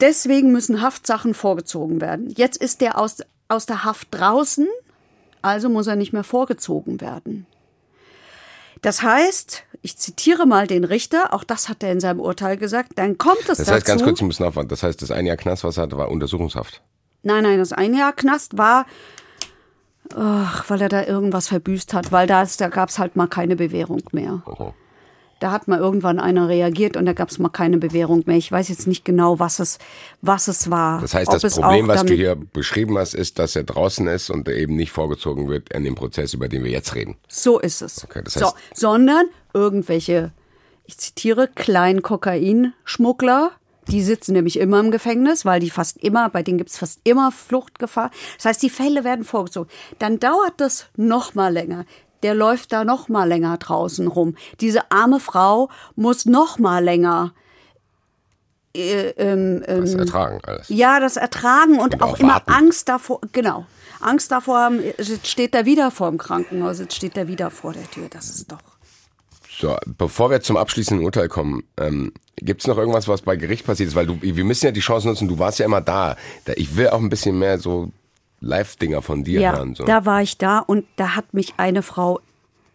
Deswegen müssen Haftsachen vorgezogen werden. Jetzt ist der aus, aus der Haft draußen also muss er nicht mehr vorgezogen werden. Das heißt, ich zitiere mal den Richter, auch das hat er in seinem Urteil gesagt, dann kommt es dazu. Das heißt, ganz kurz, ich muss nachfragen, das heißt, das ein Jahr Knast, was er hatte, war Untersuchungshaft? Nein, nein, das ein Jahr Knast war, ach, weil er da irgendwas verbüßt hat, weil da, da gab es halt mal keine Bewährung mehr. Okay. Da hat mal irgendwann einer reagiert und da gab es mal keine Bewährung mehr. Ich weiß jetzt nicht genau, was es, was es war. Das heißt, das Problem, was du hier beschrieben hast, ist, dass er draußen ist und eben nicht vorgezogen wird in dem Prozess, über den wir jetzt reden. So ist es. Okay, das heißt, so, sondern irgendwelche, ich zitiere, Klein-Kokain-Schmuggler, die sitzen nämlich immer im Gefängnis, weil die fast immer, bei denen gibt es fast immer Fluchtgefahr. Das heißt, die Fälle werden vorgezogen. Dann dauert das noch mal länger der läuft da noch mal länger draußen rum. Diese arme Frau muss noch mal länger äh, ähm, ähm, das ertragen alles. Ja, das ertragen und, und auch, auch immer Angst davor, genau. Angst davor haben, jetzt steht er wieder vor dem Krankenhaus, jetzt steht er wieder vor der Tür. Das ist doch. So, bevor wir zum abschließenden Urteil kommen, ähm, gibt es noch irgendwas, was bei Gericht passiert ist? Weil du, wir müssen ja die Chance nutzen, du warst ja immer da. Ich will auch ein bisschen mehr so Live-Dinger von dir ja, hören. So. Da war ich da und da hat mich eine Frau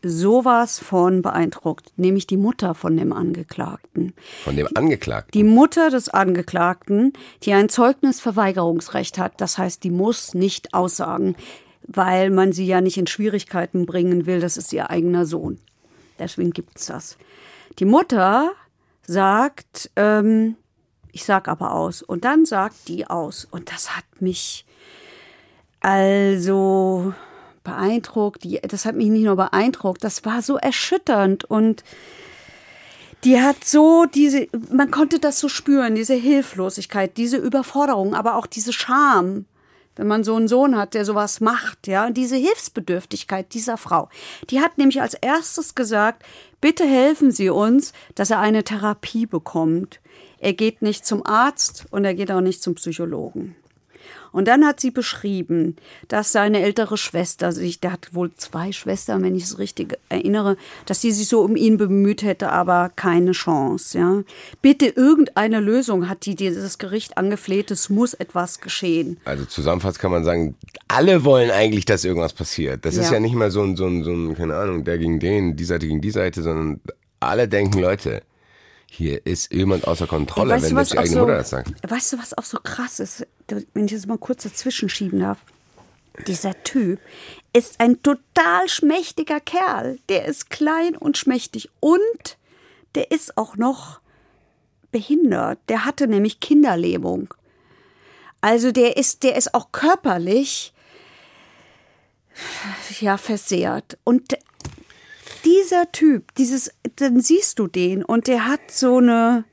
sowas von beeindruckt, nämlich die Mutter von dem Angeklagten. Von dem Angeklagten? Die Mutter des Angeklagten, die ein Zeugnisverweigerungsrecht hat. Das heißt, die muss nicht aussagen, weil man sie ja nicht in Schwierigkeiten bringen will. Das ist ihr eigener Sohn. Deswegen gibt es das. Die Mutter sagt, ähm, ich sag aber aus. Und dann sagt die aus. Und das hat mich also beeindruckt, das hat mich nicht nur beeindruckt, das war so erschütternd und Die hat so diese, man konnte das so spüren, diese Hilflosigkeit, diese Überforderung, aber auch diese Scham, wenn man so einen Sohn hat, der sowas macht, ja, diese Hilfsbedürftigkeit dieser Frau. Die hat nämlich als erstes gesagt, bitte helfen Sie uns, dass er eine Therapie bekommt. Er geht nicht zum Arzt und er geht auch nicht zum Psychologen. Und dann hat sie beschrieben, dass seine ältere Schwester sich, der hat wohl zwei Schwestern, wenn ich es richtig erinnere, dass sie sich so um ihn bemüht hätte, aber keine Chance. Ja. Bitte irgendeine Lösung hat die dieses Gericht angefleht, es muss etwas geschehen. Also zusammenfassend kann man sagen, alle wollen eigentlich, dass irgendwas passiert. Das Ja. ist ja nicht mal so ein, so ein, so ein, keine Ahnung, der gegen den, die Seite gegen die Seite, sondern alle denken, Leute, hier ist jemand außer Kontrolle, Weißt wenn du, die auch eigene so, Mutter das sagt. Weißt du, was auch so krass ist? Wenn ich das mal kurz dazwischen schieben darf. Dieser Typ ist ein total schmächtiger Kerl. Der ist klein und schmächtig. Und der ist auch noch behindert. Der hatte nämlich Kinderlähmung. Also der ist, der ist auch körperlich ja versehrt. Und dieser Typ, dieses, dann siehst du den und der hat so eine.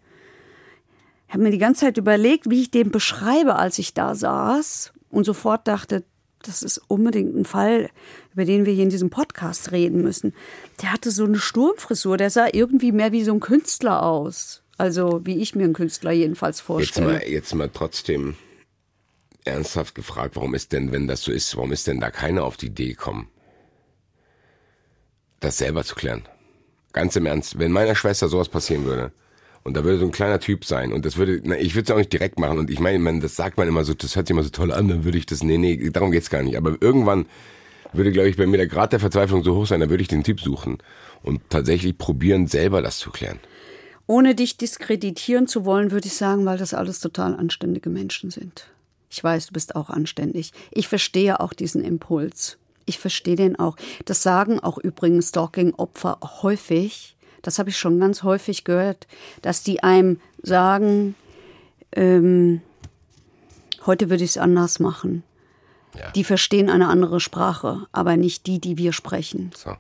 Ich habe mir die ganze Zeit überlegt, wie ich den beschreibe, als ich da saß und sofort dachte, das ist unbedingt ein Fall, über den wir hier in diesem Podcast reden müssen. Der hatte so eine Sturmfrisur, der sah irgendwie mehr wie so ein Künstler aus. Also wie ich mir einen Künstler jedenfalls Jetzt vorstelle. mal, jetzt mal trotzdem ernsthaft gefragt, warum ist denn, wenn das so ist, warum ist denn da keiner auf die Idee gekommen, das selber zu klären? Ganz im Ernst, wenn meiner Schwester sowas passieren würde und da würde so ein kleiner Typ sein und das würde, na, ich würde es auch nicht direkt machen und ich meine, man, das sagt man immer so, das hört sich immer so toll an, dann würde ich das, nee, nee, darum geht's gar nicht. Aber irgendwann würde, glaube ich, bei mir der Grad der Verzweiflung so hoch sein, dann würde ich den Typ suchen und tatsächlich probieren, selber das zu klären. Ohne dich diskreditieren zu wollen, würde ich sagen, weil das alles total anständige Menschen sind. Ich weiß, du bist auch anständig. Ich verstehe auch diesen Impuls. Ich verstehe den auch. Das sagen auch übrigens Stalking-Opfer häufig. Das habe ich schon ganz häufig gehört, dass die einem sagen, ähm, heute würde ich es anders machen. Ja. Die verstehen eine andere Sprache, aber nicht die, die wir sprechen. So.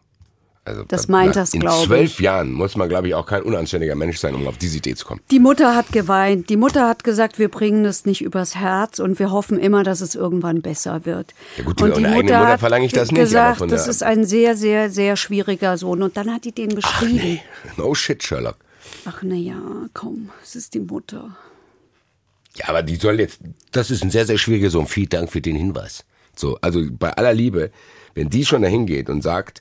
Also Das bei- meint das, In glaube zwölf ich. Jahren muss man, glaube ich, auch kein unanständiger Mensch sein, um auf diese Idee zu kommen. Die Mutter hat geweint. Die Mutter hat gesagt, wir bringen das nicht übers Herz und wir hoffen immer, dass es irgendwann besser wird. Ja gut, und der eigenen Mutter verlange ich das nicht, gesagt, von das ist ein sehr, sehr, sehr schwieriger Sohn. Und dann hat die den beschrieben. Nee, no shit, Sherlock. Ach na ja, komm, es ist die Mutter. Ja, aber die soll jetzt, das ist ein sehr, sehr schwieriger Sohn. Vielen Dank für den Hinweis. So, also bei aller Liebe, wenn die schon dahin geht und sagt,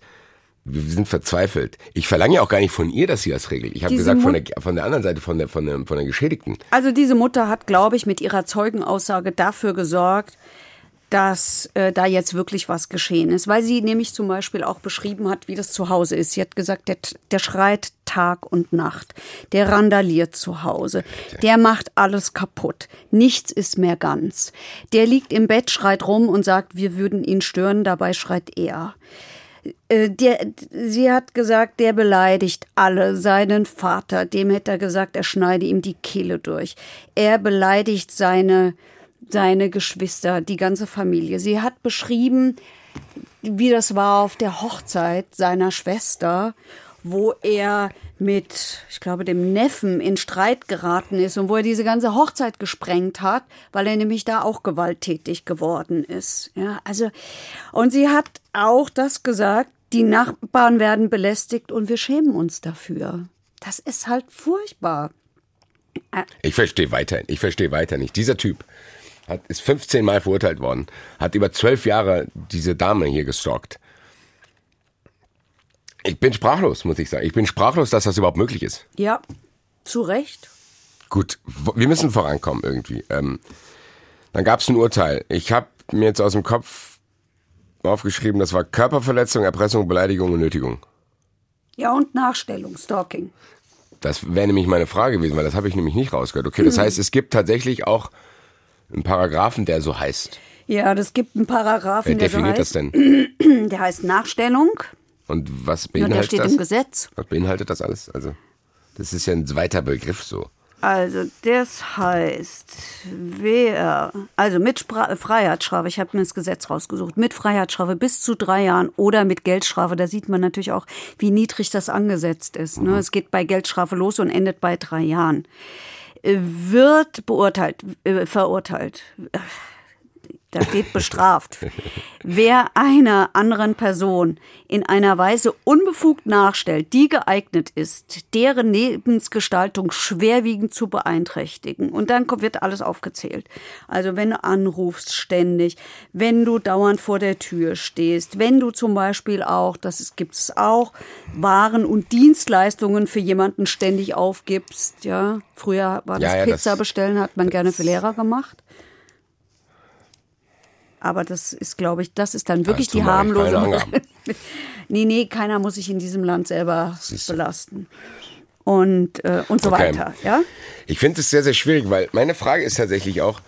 wir sind verzweifelt. Ich verlange ja auch gar nicht von ihr, dass sie das regelt. Ich habe gesagt, von der, von der anderen Seite, von der, von der, von der Geschädigten. Also diese Mutter hat, glaube ich, mit ihrer Zeugenaussage dafür gesorgt, dass äh, da jetzt wirklich was geschehen ist. Weil sie nämlich zum Beispiel auch beschrieben hat, wie das zu Hause ist. Sie hat gesagt, der, der schreit Tag und Nacht. Der randaliert zu Hause. Der macht alles kaputt. Nichts ist mehr ganz. Der liegt im Bett, schreit rum und sagt, wir würden ihn stören. Dabei schreit er. Äh, Der, sie hat gesagt, der beleidigt alle, seinen Vater, dem hätte er gesagt, er schneide ihm die Kehle durch. Er beleidigt seine, seine Geschwister, die ganze Familie. Sie hat beschrieben, wie das war auf der Hochzeit seiner Schwester, wo er mit, ich glaube, dem Neffen in Streit geraten ist und wo er diese ganze Hochzeit gesprengt hat, weil er nämlich da auch gewalttätig geworden ist. Ja, also, und sie hat auch das gesagt, die Nachbarn werden belästigt und wir schämen uns dafür. Das ist halt furchtbar. Ich verstehe weiterhin, ich verstehe weiter nicht. Dieser Typ hat, ist 15 Mal verurteilt worden, hat über zwölf Jahre diese Dame hier gestalkt. Ich bin sprachlos, muss ich sagen. Ich bin sprachlos, dass das überhaupt möglich ist. Ja, zu Recht. Gut, wir müssen vorankommen irgendwie. Ähm, dann gab es ein Urteil. Ich habe mir jetzt aus dem Kopf aufgeschrieben, das war Körperverletzung, Erpressung, Beleidigung und Nötigung. Ja, und Nachstellung, Stalking. Das wäre nämlich meine Frage gewesen, weil das habe ich nämlich nicht rausgehört. Okay, das heißt, es gibt tatsächlich auch einen Paragraphen, der so heißt. Ja, das gibt einen Paragraphen, Wer der so definiert heißt, das denn? der heißt Nachstellung. Und was Ja, der beinhaltet steht das? im Gesetz. Was beinhaltet das alles? Also, das ist ja ein weiter Begriff so. Also, das heißt, wer, also mit Spra Freiheitsstrafe, ich habe mir das Gesetz rausgesucht, mit Freiheitsstrafe bis zu drei Jahren oder mit Geldstrafe, da sieht man natürlich auch, wie niedrig das angesetzt ist. Ne? Es geht bei Geldstrafe los und endet bei drei Jahren. Äh, Wird beurteilt, äh, verurteilt da steht bestraft. Wer einer anderen Person in einer Weise unbefugt nachstellt, die geeignet ist, deren Lebensgestaltung schwerwiegend zu beeinträchtigen. Und dann wird alles aufgezählt. Also wenn du anrufst ständig, wenn du dauernd vor der Tür stehst, wenn du zum Beispiel auch, das gibt es auch, Waren und Dienstleistungen für jemanden ständig aufgibst. Ja, früher war das Ja, ja, Pizza das- bestellen, hat man gerne für Lehrer gemacht. Aber das ist, glaube ich, das ist dann wirklich die harmlose. Nee, nee, keiner muss sich in diesem Land selber belasten. Und, äh, und so Okay. weiter. Ja? Ich finde es sehr, sehr schwierig, weil meine Frage ist tatsächlich auch,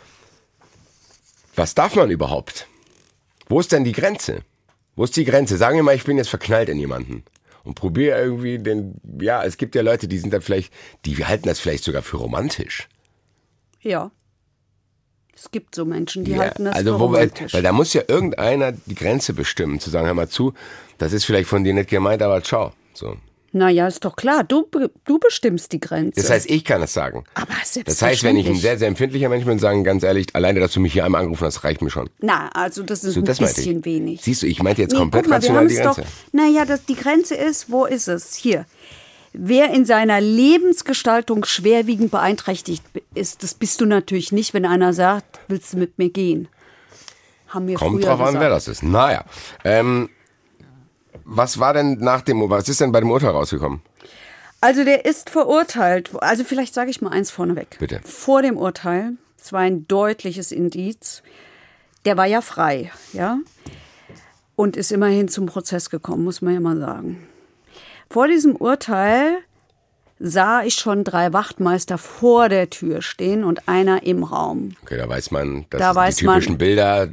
was darf man überhaupt? Wo ist denn die Grenze? Wo ist die Grenze? Sagen wir mal, ich bin jetzt verknallt in jemanden und probiere irgendwie den, ja, es gibt ja Leute, die sind dann vielleicht, die halten das vielleicht sogar für romantisch. ja. Es gibt so Menschen, die Ja, halten das also wo, weil, da muss ja irgendeiner die Grenze bestimmen, zu sagen, hör mal zu, das ist vielleicht von dir nicht gemeint, aber ciao. So. naja, ist doch klar, du, du bestimmst die Grenze. Das heißt, ich kann es sagen. Aber Das heißt, wenn ich ein sehr, sehr empfindlicher Mensch bin, sagen ganz ehrlich, alleine, dass du mich hier einmal angerufen hast, reicht mir schon. Na, also das ist So, ein das bisschen wenig. Siehst du, ich meinte jetzt Nee, komplett guck mal, wir rational haben die Grenze. Doch, naja, das, die Grenze ist, wo ist es? Hier. Wer in seiner Lebensgestaltung schwerwiegend beeinträchtigt ist, das bist du natürlich nicht, wenn einer sagt, willst du mit mir gehen? Haben wir Kommt drauf an, gesagt. wer das ist. Naja. Ähm, was war denn nach dem, was ist denn bei dem Urteil rausgekommen? Also der ist verurteilt. Also vielleicht sage ich mal eins vorneweg. Bitte. Vor dem Urteil, es war ein deutliches Indiz, der war ja frei, ja, und ist immerhin zum Prozess gekommen, muss man ja mal sagen. Vor diesem Urteil sah ich schon drei Wachtmeister vor der Tür stehen und einer im Raum. Okay, da weiß man, das Da sind weiß die typischen man, Bilder.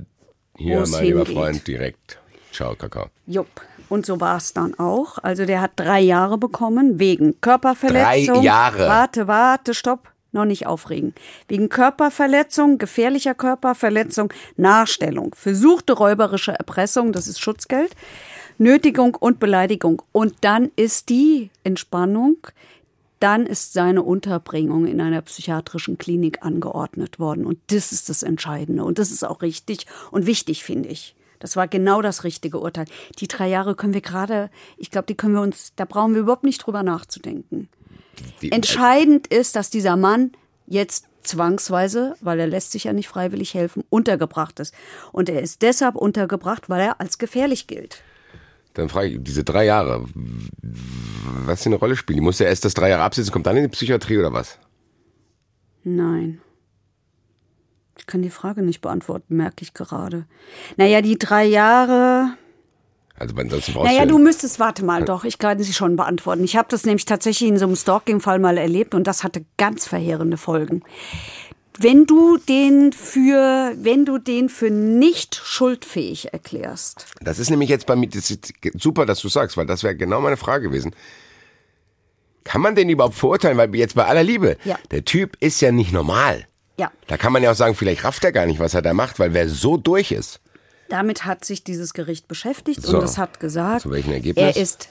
Hier, mein lieber. Freund, direkt. Ciao, Kakao. Jupp. Und so war es dann auch. Also der hat drei Jahre bekommen wegen Körperverletzung. Drei Jahre? Warte, warte, stopp. Noch nicht aufregen. Wegen Körperverletzung, gefährlicher Körperverletzung, Nachstellung, versuchte räuberische Erpressung, das ist Schutzgeld, Nötigung und Beleidigung. Und dann ist die Entspannung, dann ist seine Unterbringung in einer psychiatrischen Klinik angeordnet worden. Und das ist das Entscheidende. Und das ist auch richtig und wichtig, finde ich. Das war genau das richtige Urteil. Die drei Jahre können wir gerade, ich glaube, die können wir uns, da brauchen wir überhaupt nicht drüber nachzudenken. Die, Entscheidend ist, dass dieser Mann jetzt zwangsweise, weil er lässt sich ja nicht freiwillig helfen, untergebracht ist. Und er ist deshalb untergebracht, weil er als gefährlich gilt. Dann frage ich, diese drei Jahre, was für eine Rolle spielen? Die muss ja erst das drei Jahre absitzen, kommt dann in die Psychiatrie oder was? Nein. Ich kann die Frage nicht beantworten, merke ich gerade. Naja, die drei Jahre. Also ansonsten brauchst Naja, du du müsstest, warte mal, doch, ich kann sie schon beantworten. Ich habe das nämlich tatsächlich in so einem Stalking-Fall mal erlebt und das hatte ganz verheerende Folgen. Wenn du den für, wenn du den für nicht schuldfähig erklärst, Das ist nämlich jetzt bei mir, das ist super, dass du sagst, weil das wäre genau meine Frage gewesen. Kann man den überhaupt verurteilen? Weil jetzt bei aller Liebe, Ja. der Typ ist ja nicht normal. ja, Da kann man ja auch sagen, vielleicht rafft er gar nicht, was er da macht, weil wer so durch ist. damit hat sich dieses Gericht beschäftigt So. und es hat gesagt, Zu welchem Ergebnis? er ist,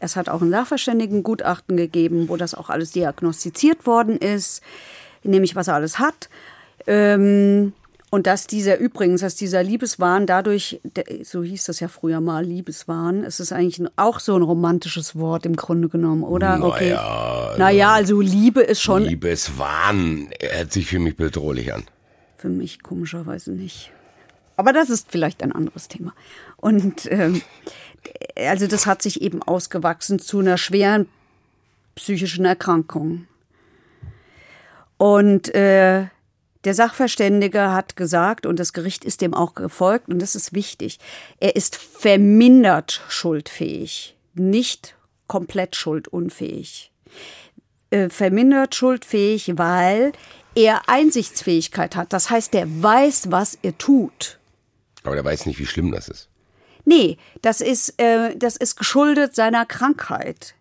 es hat auch ein Sachverständigengutachten gegeben, wo das auch alles diagnostiziert worden ist, nämlich was er alles hat. Ähm, und dass dieser übrigens, dass dieser Liebeswahn dadurch, so hieß das ja früher mal, Liebeswahn, es ist eigentlich auch so ein romantisches Wort im Grunde genommen, oder? okay. Naja, Naja, also Liebe ist schon Liebeswahn, er hört sich für mich bedrohlich an. Für mich komischerweise nicht. Aber das ist vielleicht ein anderes Thema. Und ähm, also das hat sich eben ausgewachsen zu einer schweren psychischen Erkrankung. Und äh, der Sachverständige hat gesagt, und das Gericht ist dem auch gefolgt, und das ist wichtig, er ist vermindert schuldfähig, nicht komplett schuldunfähig äh, vermindert schuldfähig, weil er Einsichtsfähigkeit hat. Das heißt, der weiß, was er tut. Aber der weiß nicht, wie schlimm das ist. Nee, das ist, äh, das ist geschuldet seiner Krankheit.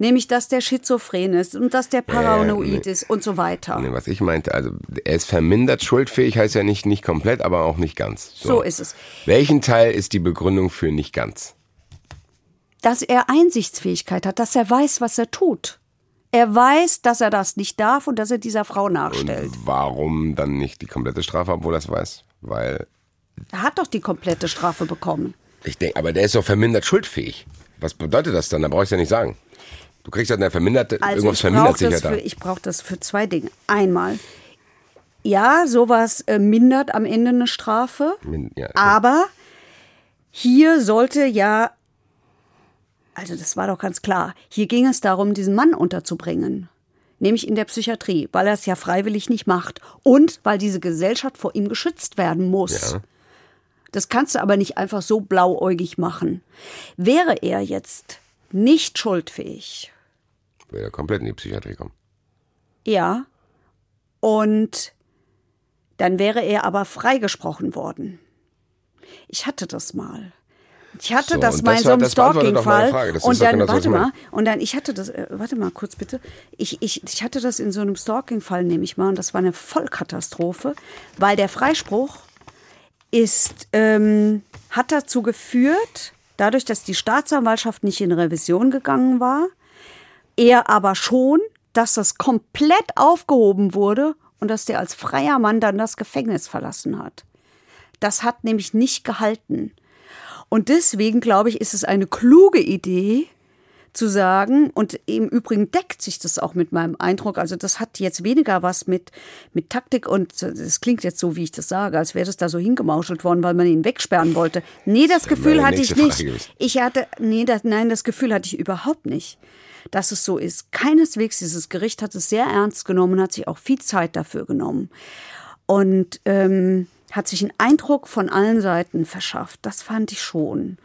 Nämlich, dass der schizophren ist und dass der paranoid nee. ist und so weiter. Nee, was ich meinte, also er ist vermindert schuldfähig, heißt ja nicht, nicht komplett, aber auch nicht ganz. So ist es. Welchen Teil ist die Begründung für nicht ganz? Dass er Einsichtsfähigkeit hat, dass er weiß, was er tut. Er weiß, dass er das nicht darf und dass er dieser Frau nachstellt. Und warum dann nicht die komplette Strafe, obwohl er es weiß? Weil Er hat doch die komplette Strafe bekommen. ich denke, aber der ist doch vermindert schuldfähig. Was bedeutet das dann? Da brauche ich ja nicht sagen. Du kriegst halt eine verminderte, Also irgendwas ich vermindert brauche sich ja da. für- ich brauch das für zwei Dinge. Einmal, ja, sowas äh, mindert am Ende eine Strafe, Min- ja, aber hier sollte ja, also das war doch ganz klar, hier ging es darum, diesen Mann unterzubringen. Nämlich in der Psychiatrie, weil er es ja freiwillig nicht macht. Und weil diese Gesellschaft vor ihm geschützt werden muss. Ja. Das kannst du aber nicht einfach so blauäugig machen. Wäre er jetzt nicht schuldfähig, Will er komplett in die Psychiatrie kommen. Ja. Und dann wäre er aber freigesprochen worden. Ich hatte das mal. Ich hatte So, das mal in so einem Stalking-Fall. Und dann, genau so, warte meine. mal, und dann, ich hatte das, äh, warte mal kurz bitte. Ich, ich, ich hatte das in so einem Stalking-Fall, nehme ich mal, und das war eine Vollkatastrophe, weil der Freispruch ist, ähm, hat dazu geführt, dadurch, dass die Staatsanwaltschaft nicht in Revision gegangen war, er aber schon, dass das komplett aufgehoben wurde und dass der als freier Mann dann das Gefängnis verlassen hat. Das hat nämlich nicht gehalten. Und deswegen, glaube ich, ist es eine kluge Idee, zu sagen, und im Übrigen deckt sich das auch mit meinem Eindruck, also das hat jetzt weniger was mit, mit Taktik und es klingt jetzt so, wie ich das sage, als wäre das da so hingemauschelt worden, weil man ihn wegsperren wollte. Nee, das wäre Gefühl hatte ich nicht. Frage. Ich hatte, nee, das, nein, das Gefühl hatte ich überhaupt nicht, dass es so ist. Keineswegs, dieses Gericht hat es sehr ernst genommen, hat sich auch viel Zeit dafür genommen und ähm, hat sich einen Eindruck von allen Seiten verschafft. Das fand ich schon.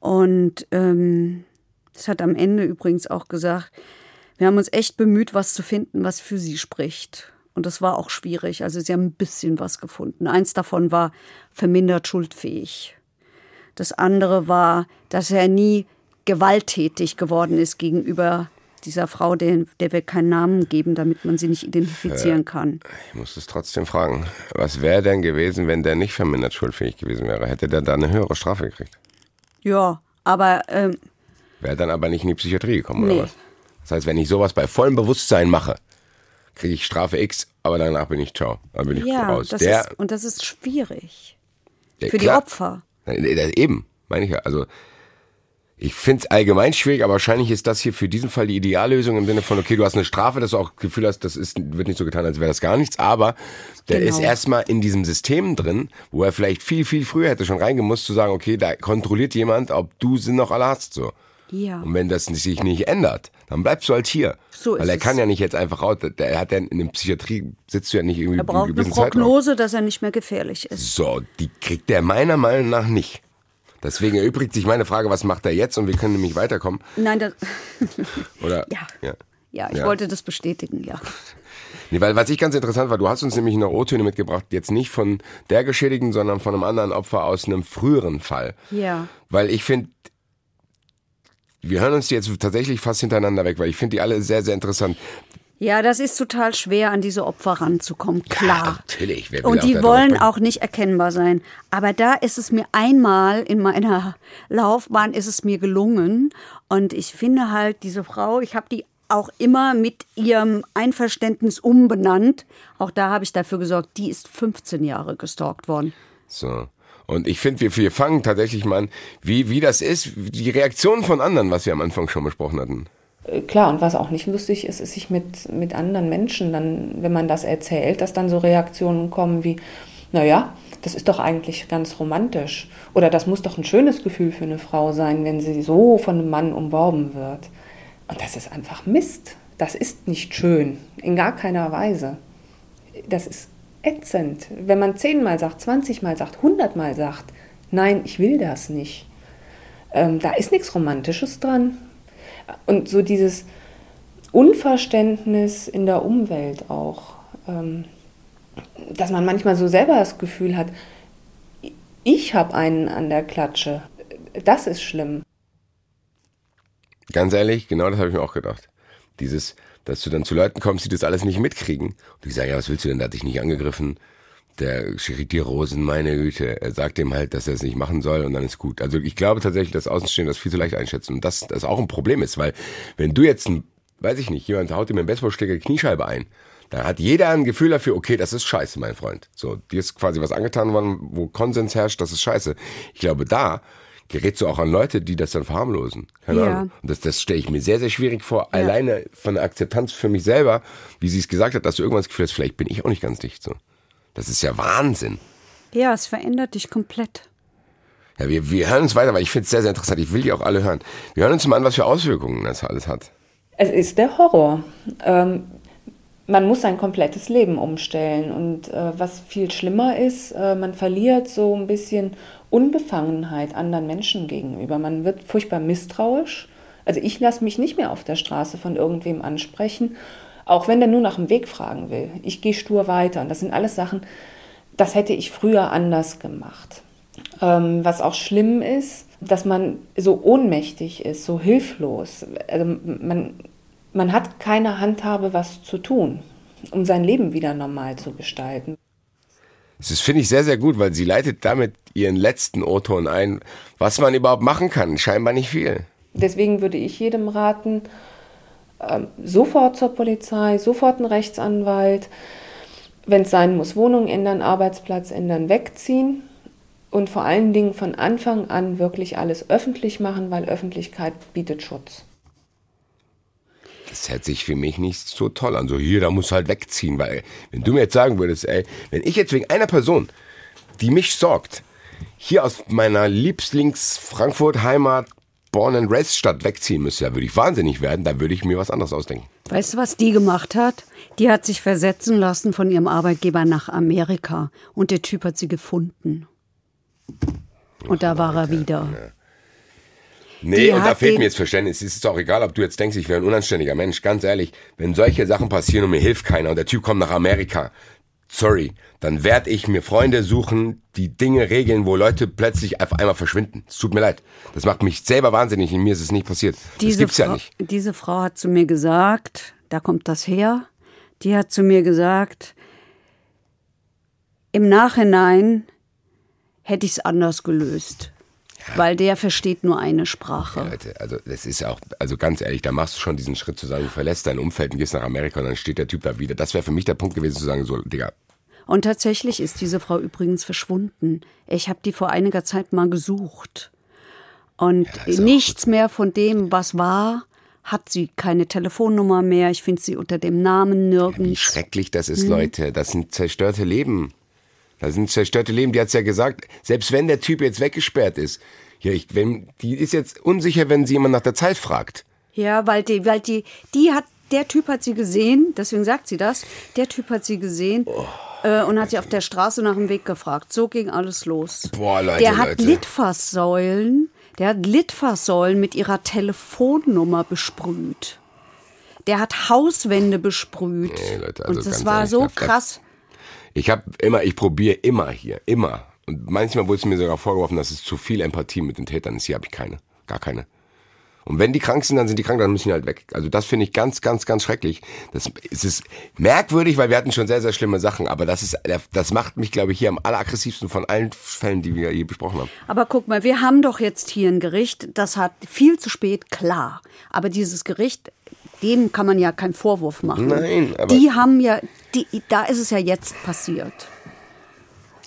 Und ähm, es hat am Ende übrigens auch gesagt, wir haben uns echt bemüht, was zu finden, was für sie spricht. Und das war auch schwierig. Also sie haben ein bisschen was gefunden. Eins davon war vermindert schuldfähig. Das andere war, dass er nie gewalttätig geworden ist gegenüber dieser Frau, der, der wir keinen Namen geben, damit man sie nicht identifizieren kann. Ich muss es trotzdem fragen. Was wäre denn gewesen, wenn der nicht vermindert schuldfähig gewesen wäre? Hätte der da eine höhere Strafe gekriegt? Ja, aber ähm, Wäre dann aber nicht in die Psychiatrie gekommen, Nee. oder was? Das heißt, wenn ich sowas bei vollem Bewusstsein mache, kriege ich Strafe X, aber danach bin ich ciao. Dann bin ich ja, raus. das der, ist, und das ist schwierig der- für die klar. Opfer. Nee, das- Eben, meine ich ja. Also ich finde es allgemein schwierig, aber wahrscheinlich ist das hier für diesen Fall die Ideallösung im Sinne von, okay, du hast eine Strafe, dass du auch das Gefühl hast, das ist, wird nicht so getan, als wäre das gar nichts, aber der Genau. ist erstmal in diesem System drin, wo er vielleicht viel, viel früher hätte schon reingemusst, zu sagen, okay, da kontrolliert jemand, ob du sie noch alle hast, so. Ja. Und wenn das sich nicht ändert, dann bleibst du halt hier. So ist Weil er es. kann ja nicht jetzt einfach raus, der hat ja in der Psychiatrie, sitzt du ja nicht irgendwie Er braucht eine gewissen Zeitraum. Prognose, dass er nicht mehr gefährlich ist. So, die kriegt er meiner Meinung nach nicht. Deswegen erübrigt sich meine Frage, was macht er jetzt? Und wir können nämlich weiterkommen. Nein, das, Oder? ja. ja. Ja, ich Ja. wollte das bestätigen, ja. Nee, weil was ich ganz interessant war, du hast uns nämlich noch O-Töne mitgebracht, jetzt nicht von der Geschädigten, sondern von einem anderen Opfer aus einem früheren Fall. Ja. Weil ich finde, wir hören uns die jetzt tatsächlich fast hintereinander weg, weil ich finde die alle sehr, sehr interessant. Ja, das ist total schwer, an diese Opfer ranzukommen, klar. natürlich, wer Und auch die drauf wollen auch nicht erkennbar sein. Aber da ist es mir einmal in meiner Laufbahn ist es mir gelungen. Und ich finde halt diese Frau, ich habe die auch immer mit ihrem Einverständnis umbenannt. Auch da habe ich dafür gesorgt, die ist 15 Jahre gestalkt worden. So. Und ich finde, wir, wir fangen tatsächlich mal an, wie, wie das ist, die Reaktion von anderen, was wir am Anfang schon besprochen hatten. Äh, Klar, und was auch nicht lustig ist, ist sich mit, mit anderen Menschen dann, wenn man das erzählt, dass dann so Reaktionen kommen wie, naja, das ist doch eigentlich ganz romantisch. Oder das muss doch ein schönes Gefühl für eine Frau sein, wenn sie so von einem Mann umworben wird. Und das ist einfach Mist. Das ist nicht schön, in gar keiner Weise. Das ist ätzend. Wenn man zehnmal sagt, zwanzigmal sagt, hundertmal sagt, nein, ich will das nicht. Ähm, da ist nichts Romantisches dran. Und so dieses Unverständnis in der Umwelt auch, ähm, dass man manchmal so selber das Gefühl hat, ich habe einen an der Klatsche. Das ist schlimm. Ganz ehrlich, genau das habe ich mir auch gedacht. Dieses, dass du dann zu Leuten kommst, die das alles nicht mitkriegen. Und die sagen, ja, was willst du denn? Der hat dich nicht angegriffen. Der die Rosen, meine Güte. Er sagt ihm halt, dass er es nicht machen soll und dann ist gut. Also ich glaube tatsächlich, dass Außenstehende das viel zu leicht einschätzen. Und das, das auch ein Problem ist, weil wenn du jetzt ein, weiß ich nicht, jemand haut dir mit einem Baseballschläger Kniescheibe ein, dann hat jeder ein Gefühl dafür, okay, das ist scheiße, mein Freund. So, dir ist quasi was angetan worden, wo Konsens herrscht, das ist scheiße. Ich glaube, da gerätst du auch an Leute, die das dann verharmlosen. Keine Ja. Ahnung. Und das, das stelle ich mir sehr, sehr schwierig vor. Alleine von der Akzeptanz für mich selber, wie sie es gesagt hat, dass du irgendwann das Gefühl hast, vielleicht bin ich auch nicht ganz dicht so. Das ist ja Wahnsinn. Ja, es verändert dich komplett. Ja, wir, wir hören uns weiter, weil ich finde es sehr, sehr interessant. Ich will die auch alle hören. Wir hören uns mal an, was für Auswirkungen das alles hat. Es ist der Horror. Ähm, man muss sein komplettes Leben umstellen. Und äh, was viel schlimmer ist, äh, man verliert so ein bisschen Unbefangenheit anderen Menschen gegenüber. Man wird furchtbar misstrauisch. Also ich lasse mich nicht mehr auf der Straße von irgendwem ansprechen, auch wenn der nur nach dem Weg fragen will. Ich gehe stur weiter. Und das sind alles Sachen, das hätte ich früher anders gemacht. Ähm, was auch schlimm ist, dass man so ohnmächtig ist, so hilflos. Also man, man hat keine Handhabe, was zu tun, um sein Leben wieder normal zu gestalten. Das finde ich, sehr, sehr gut, weil sie leitet damit ihren letzten O-Ton ein, was man überhaupt machen kann. Scheinbar nicht viel. Deswegen würde ich jedem raten, ähm, sofort zur Polizei, sofort einen Rechtsanwalt, wenn es sein muss, Wohnung ändern, Arbeitsplatz ändern, wegziehen und vor allen Dingen von Anfang an wirklich alles öffentlich machen, weil Öffentlichkeit bietet Schutz. Das hört sich für mich nicht so toll an. So, hier, da muss halt wegziehen, weil, wenn du mir jetzt sagen würdest, ey, wenn ich jetzt wegen einer Person, die mich sorgt, hier aus meiner Lieblings-Frankfurt-Heimat, Born and Raised Stadt wegziehen müsste, da würde ich wahnsinnig werden, da würde ich mir was anderes ausdenken. Weißt du, was die gemacht hat? Die hat sich versetzen lassen von ihrem Arbeitgeber nach Amerika. Und der Typ hat sie gefunden. Und da war er wieder. Nee, Die und da fehlt mir jetzt Verständnis. Es ist auch egal, ob du jetzt denkst, ich wäre ein unanständiger Mensch. Ganz ehrlich, wenn solche Sachen passieren und mir hilft keiner und der Typ kommt nach Amerika, sorry, dann werde ich mir Freunde suchen, die Dinge regeln, wo Leute plötzlich auf einmal verschwinden. Es tut mir leid. Das macht mich selber wahnsinnig und mir ist es nicht passiert. das Diese gibt's ja Frau, nicht. diese Frau hat zu mir gesagt, da kommt das her, die hat zu mir gesagt, im Nachhinein hätte ich es anders gelöst. Weil der versteht nur eine Sprache. Leute, also das ist auch, also ganz ehrlich, da machst du schon diesen Schritt zu sagen, du verlässt dein Umfeld und gehst nach Amerika und dann steht der Typ da wieder. Das wäre für mich der Punkt gewesen zu sagen, so, Digga, Und tatsächlich ist diese Frau übrigens verschwunden. Ich habe die vor einiger Zeit mal gesucht. Und auch nichts mehr von dem, was war, hat sie. Keine Telefonnummer mehr. Ich finde sie unter dem Namen Wie nirgends. schrecklich das ist, Leute. Das sind zerstörte Leben. Das sind zerstörte Leben. Die hat's ja gesagt. Selbst wenn der Typ jetzt weggesperrt ist, ja, ich, wenn, die ist jetzt unsicher, wenn sie jemand nach der Zeit fragt. Ja, weil die, weil die, die hat, der Typ hat sie gesehen, deswegen sagt sie das. Der Typ hat sie gesehen äh, und hat sie auf der Straße nach dem Weg gefragt. So ging alles los. Boah, Leute, der hat Leute. Litfaßsäulen, der hat Litfaßsäulen mit ihrer Telefonnummer besprüht. Der hat Hauswände besprüht. Nee, Leute, also und das war ehrlich, so da- da- krass. Ich habe immer, ich probiere immer hier, immer. Und manchmal wurde es mir sogar vorgeworfen, dass es zu viel Empathie mit den Tätern ist. Hier habe ich keine, gar keine. Und wenn die krank sind, dann sind die krank, dann müssen die halt weg. Also das finde ich ganz, ganz, ganz schrecklich. Das es ist merkwürdig, weil wir hatten schon sehr, sehr schlimme Sachen. Aber das ist, das macht mich, glaube ich, hier am alleraggressivsten von allen Fällen, die wir hier besprochen haben. Aber guck mal, wir haben doch jetzt hier ein Gericht, das hat viel zu spät, klar. Aber dieses Gericht, dem kann man ja keinen Vorwurf machen. Nein, aber- Die haben ja, die, da ist es ja jetzt passiert.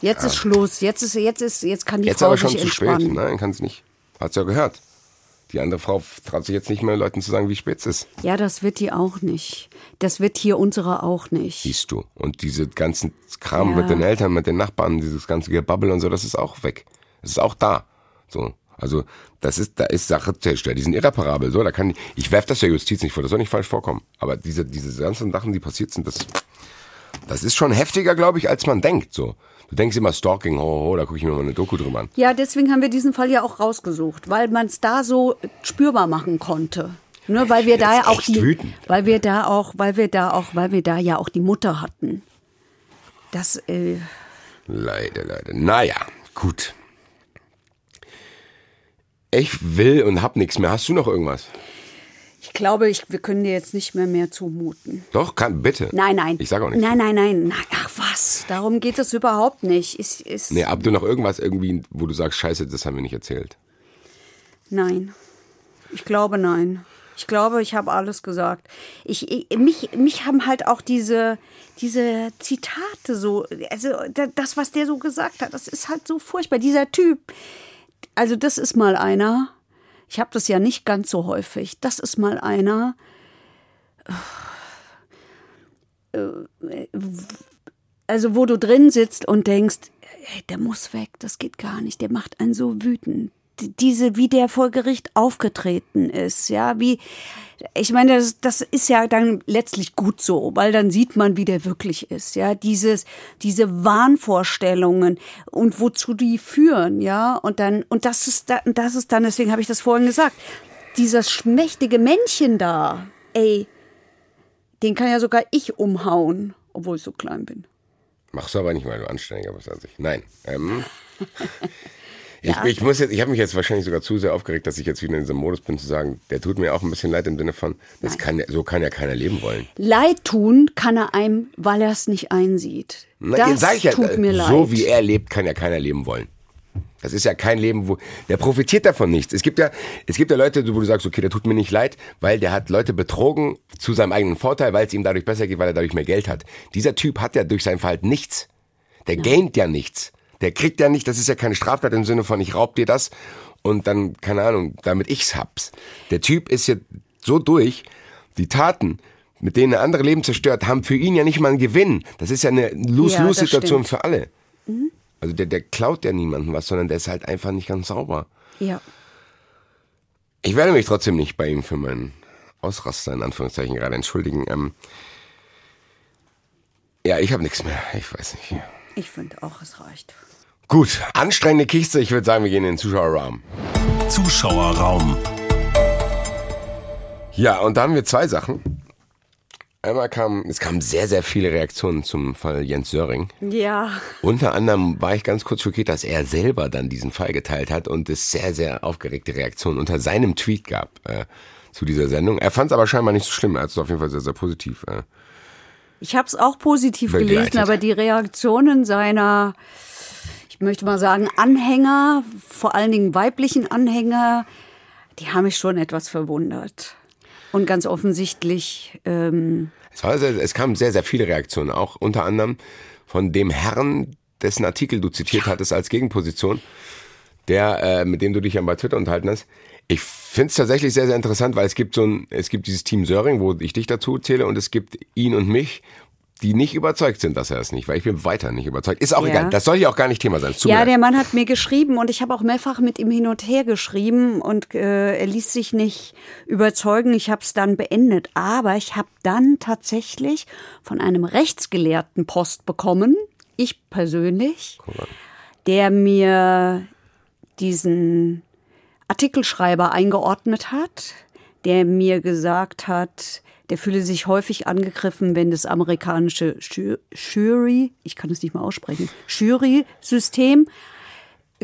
Jetzt ist Schluss. Jetzt ist, jetzt ist, jetzt kann die Jetzt Frau aber schon sich zu spät. entspannen. Nein, kann es nicht. Hat's ja gehört. Die andere Frau traut sich jetzt nicht mehr Leuten zu sagen, wie spät es ist. Ja, das wird die auch nicht. Das wird hier unsere auch nicht. Siehst du. Und diese ganzen Kram Ja. mit den Eltern, mit den Nachbarn, dieses ganze Gebabbel und so, das ist auch weg. Das ist auch da. So. Also, das ist, da ist Sache zerstört. Die sind irreparabel. So, da kann, ich werf das der Justiz nicht vor. Das soll nicht falsch vorkommen. Aber diese, diese ganzen Sachen, die passiert sind, das, das ist schon heftiger, glaube ich, als man denkt, so. Du denkst immer Stalking, oh, oh, da gucke ich mir mal eine Doku drüber an. Ja, deswegen haben wir diesen Fall ja auch rausgesucht, weil man es da so spürbar machen konnte. Ne, weil wir da ja auch die, wütend. weil wir da auch, weil wir da auch, weil wir da ja auch die Mutter hatten. Das, äh, Leider, leider. Naja, gut. Ich will und hab nichts mehr. Hast du noch irgendwas? Ich glaube, ich, wir können dir jetzt nicht mehr mehr zumuten. Doch, kann, bitte. Nein, nein. Ich sage auch nicht. Nein, nein, nein. Ach was, darum geht es überhaupt nicht. Ist, ist, Nee, aber du noch irgendwas irgendwie, wo du sagst, scheiße, das haben wir nicht erzählt. Nein. Ich glaube nein. Ich glaube, ich habe alles gesagt. Ich, ich, mich, mich haben halt auch diese, diese Zitate so, also da- das, was der so gesagt hat, das ist halt so furchtbar. Dieser Typ, also das ist mal einer, ich habe das ja nicht ganz so häufig, das ist mal einer, äh, also wo du drin sitzt und denkst, ey, der muss weg, das geht gar nicht, der macht einen so wütend. Diese, wie der vor Gericht aufgetreten ist, ja, wie, ich meine, das, das ist ja dann letztlich gut so, weil dann sieht man, wie der wirklich ist, ja, dieses, diese Wahnvorstellungen und wozu die führen, ja, und dann, und das ist, da, das ist dann, deswegen habe ich das vorhin gesagt, dieses schmächtige Männchen da, ey, den kann ja sogar ich umhauen, obwohl ich so klein bin. Machst du aber nicht, weil du anständiger bist als ich. Nein. Ähm, ich, ich muss jetzt, ich habe mich jetzt wahrscheinlich sogar zu sehr aufgeregt, dass ich jetzt wieder in diesem Modus bin, zu sagen, der tut mir auch ein bisschen leid im Sinne von, das kann, ja- so kann ja keiner leben wollen. Leid tun kann er einem, weil er es nicht einsieht. Na, das ich ja, tut mir leid. so wie er lebt, kann ja keiner leben wollen. Das ist ja kein Leben, wo der profitiert davon nichts. Es gibt ja, es gibt ja Leute, wo du sagst, okay, der tut mir nicht leid, weil der hat Leute betrogen zu seinem eigenen Vorteil, weil es ihm dadurch besser geht, weil er dadurch mehr Geld hat. Dieser Typ hat ja durch sein Verhalten nichts. Der gaint ja nichts. Der kriegt ja nicht, das ist ja keine Straftat im Sinne von, ich raub dir das und dann, keine Ahnung, damit ich's hab's. Der Typ ist ja so durch, die Taten, mit denen er andere Leben zerstört, haben für ihn ja nicht mal einen Gewinn. Das ist ja eine Ja, Lose-Lose-Situation stimmt. für alle. Also der, der klaut ja niemandem was, sondern der ist halt einfach nicht ganz sauber. Ja. Ich werde mich trotzdem nicht bei ihm für meinen Ausraster in Anführungszeichen gerade entschuldigen. Ähm, ja, ich habe nichts mehr. Ich weiß nicht. Ich finde auch, es reicht. Gut, anstrengende Kiste. Ich würde sagen, wir gehen in den Zuschauerraum. Zuschauerraum. Ja, und da haben wir zwei Sachen. Einmal kam, es kamen sehr, sehr viele Reaktionen zum Fall Jens Söring. Ja. Unter anderem war ich ganz kurz schockiert, dass er selber dann diesen Fall geteilt hat und es sehr, sehr aufgeregte Reaktionen unter seinem Tweet gab äh, zu dieser Sendung. Er fand es aber scheinbar nicht so schlimm. Er hat es auf jeden Fall sehr, sehr positiv. Äh. Ich habe es auch positiv Begleitet. gelesen, aber die Reaktionen seiner, ich möchte mal sagen, Anhänger, vor allen Dingen weiblichen Anhänger, die haben mich schon etwas verwundert. Und ganz offensichtlich, ähm, Es, war sehr, es kamen sehr, sehr viele Reaktionen, auch unter anderem von dem Herrn, dessen Artikel du zitiert hattest als Gegenposition, der, äh, mit dem du dich ja bei Twitter unterhalten hast. Ich finde es tatsächlich sehr, sehr interessant, weil es gibt so ein, es gibt dieses Team Söring, wo ich dich dazu zähle, und es gibt ihn und mich, die nicht überzeugt sind, dass er es nicht, weil ich bin weiter nicht überzeugt. Ist auch Ja. egal. Das soll ja auch gar nicht Thema sein. Ja, der Mann hat mir geschrieben und ich habe auch mehrfach mit ihm hin und her geschrieben und äh, er ließ sich nicht überzeugen. Ich habe es dann beendet. Aber ich habe dann tatsächlich von einem Rechtsgelehrten Post bekommen, ich persönlich, der mir diesen Artikelschreiber eingeordnet hat, der mir gesagt hat, der fühle sich häufig angegriffen, wenn das amerikanische Ju- Jury, ich kann es nicht mal aussprechen, Jury-System